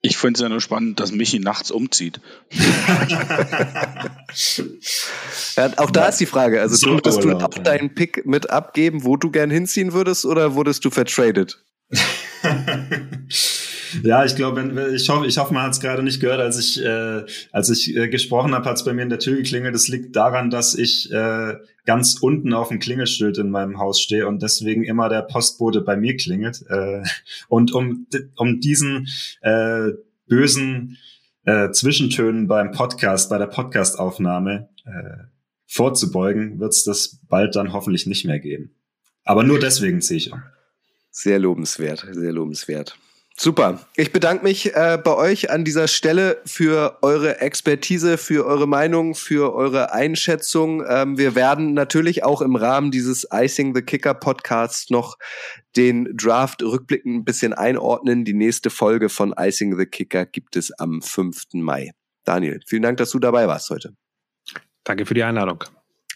Ich finde es ja nur spannend, dass Michi nachts umzieht. ja, auch da ist die Frage. Also so würdest du auch deinen Pick mit abgeben, wo du gern hinziehen würdest, oder wurdest du vertradet? Ja, ich glaube, ich hoffe, ich hoffe, man hat es gerade nicht gehört, als ich, äh, als ich äh, gesprochen habe, hat es bei mir in der Tür geklingelt. Das liegt daran, dass ich äh, ganz unten auf dem Klingelschild in meinem Haus stehe und deswegen immer der Postbote bei mir klingelt. Äh, und um, um diesen äh, bösen äh, Zwischentönen beim Podcast, bei der Podcastaufnahme äh, vorzubeugen, wird es das bald dann hoffentlich nicht mehr geben. Aber nur deswegen ziehe ich um. Sehr lobenswert, sehr lobenswert. Super. Ich bedanke mich äh, bei euch an dieser Stelle für eure Expertise, für eure Meinung, für eure Einschätzung. Ähm, wir werden natürlich auch im Rahmen dieses Icing the Kicker Podcasts noch den Draft rückblickend ein bisschen einordnen. Die nächste Folge von Icing the Kicker gibt es am 5. Mai. Daniel, vielen Dank, dass du dabei warst heute. Danke für die Einladung.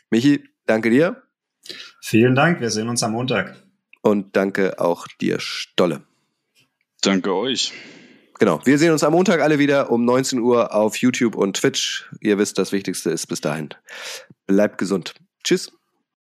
Michi, danke dir. Vielen Dank. Wir sehen uns am Montag. Und danke auch dir, Stolle. Danke euch. Genau. Wir sehen uns am Montag alle wieder um 19 Uhr auf YouTube und Twitch. Ihr wisst, das Wichtigste ist bis dahin. Bleibt gesund. Tschüss.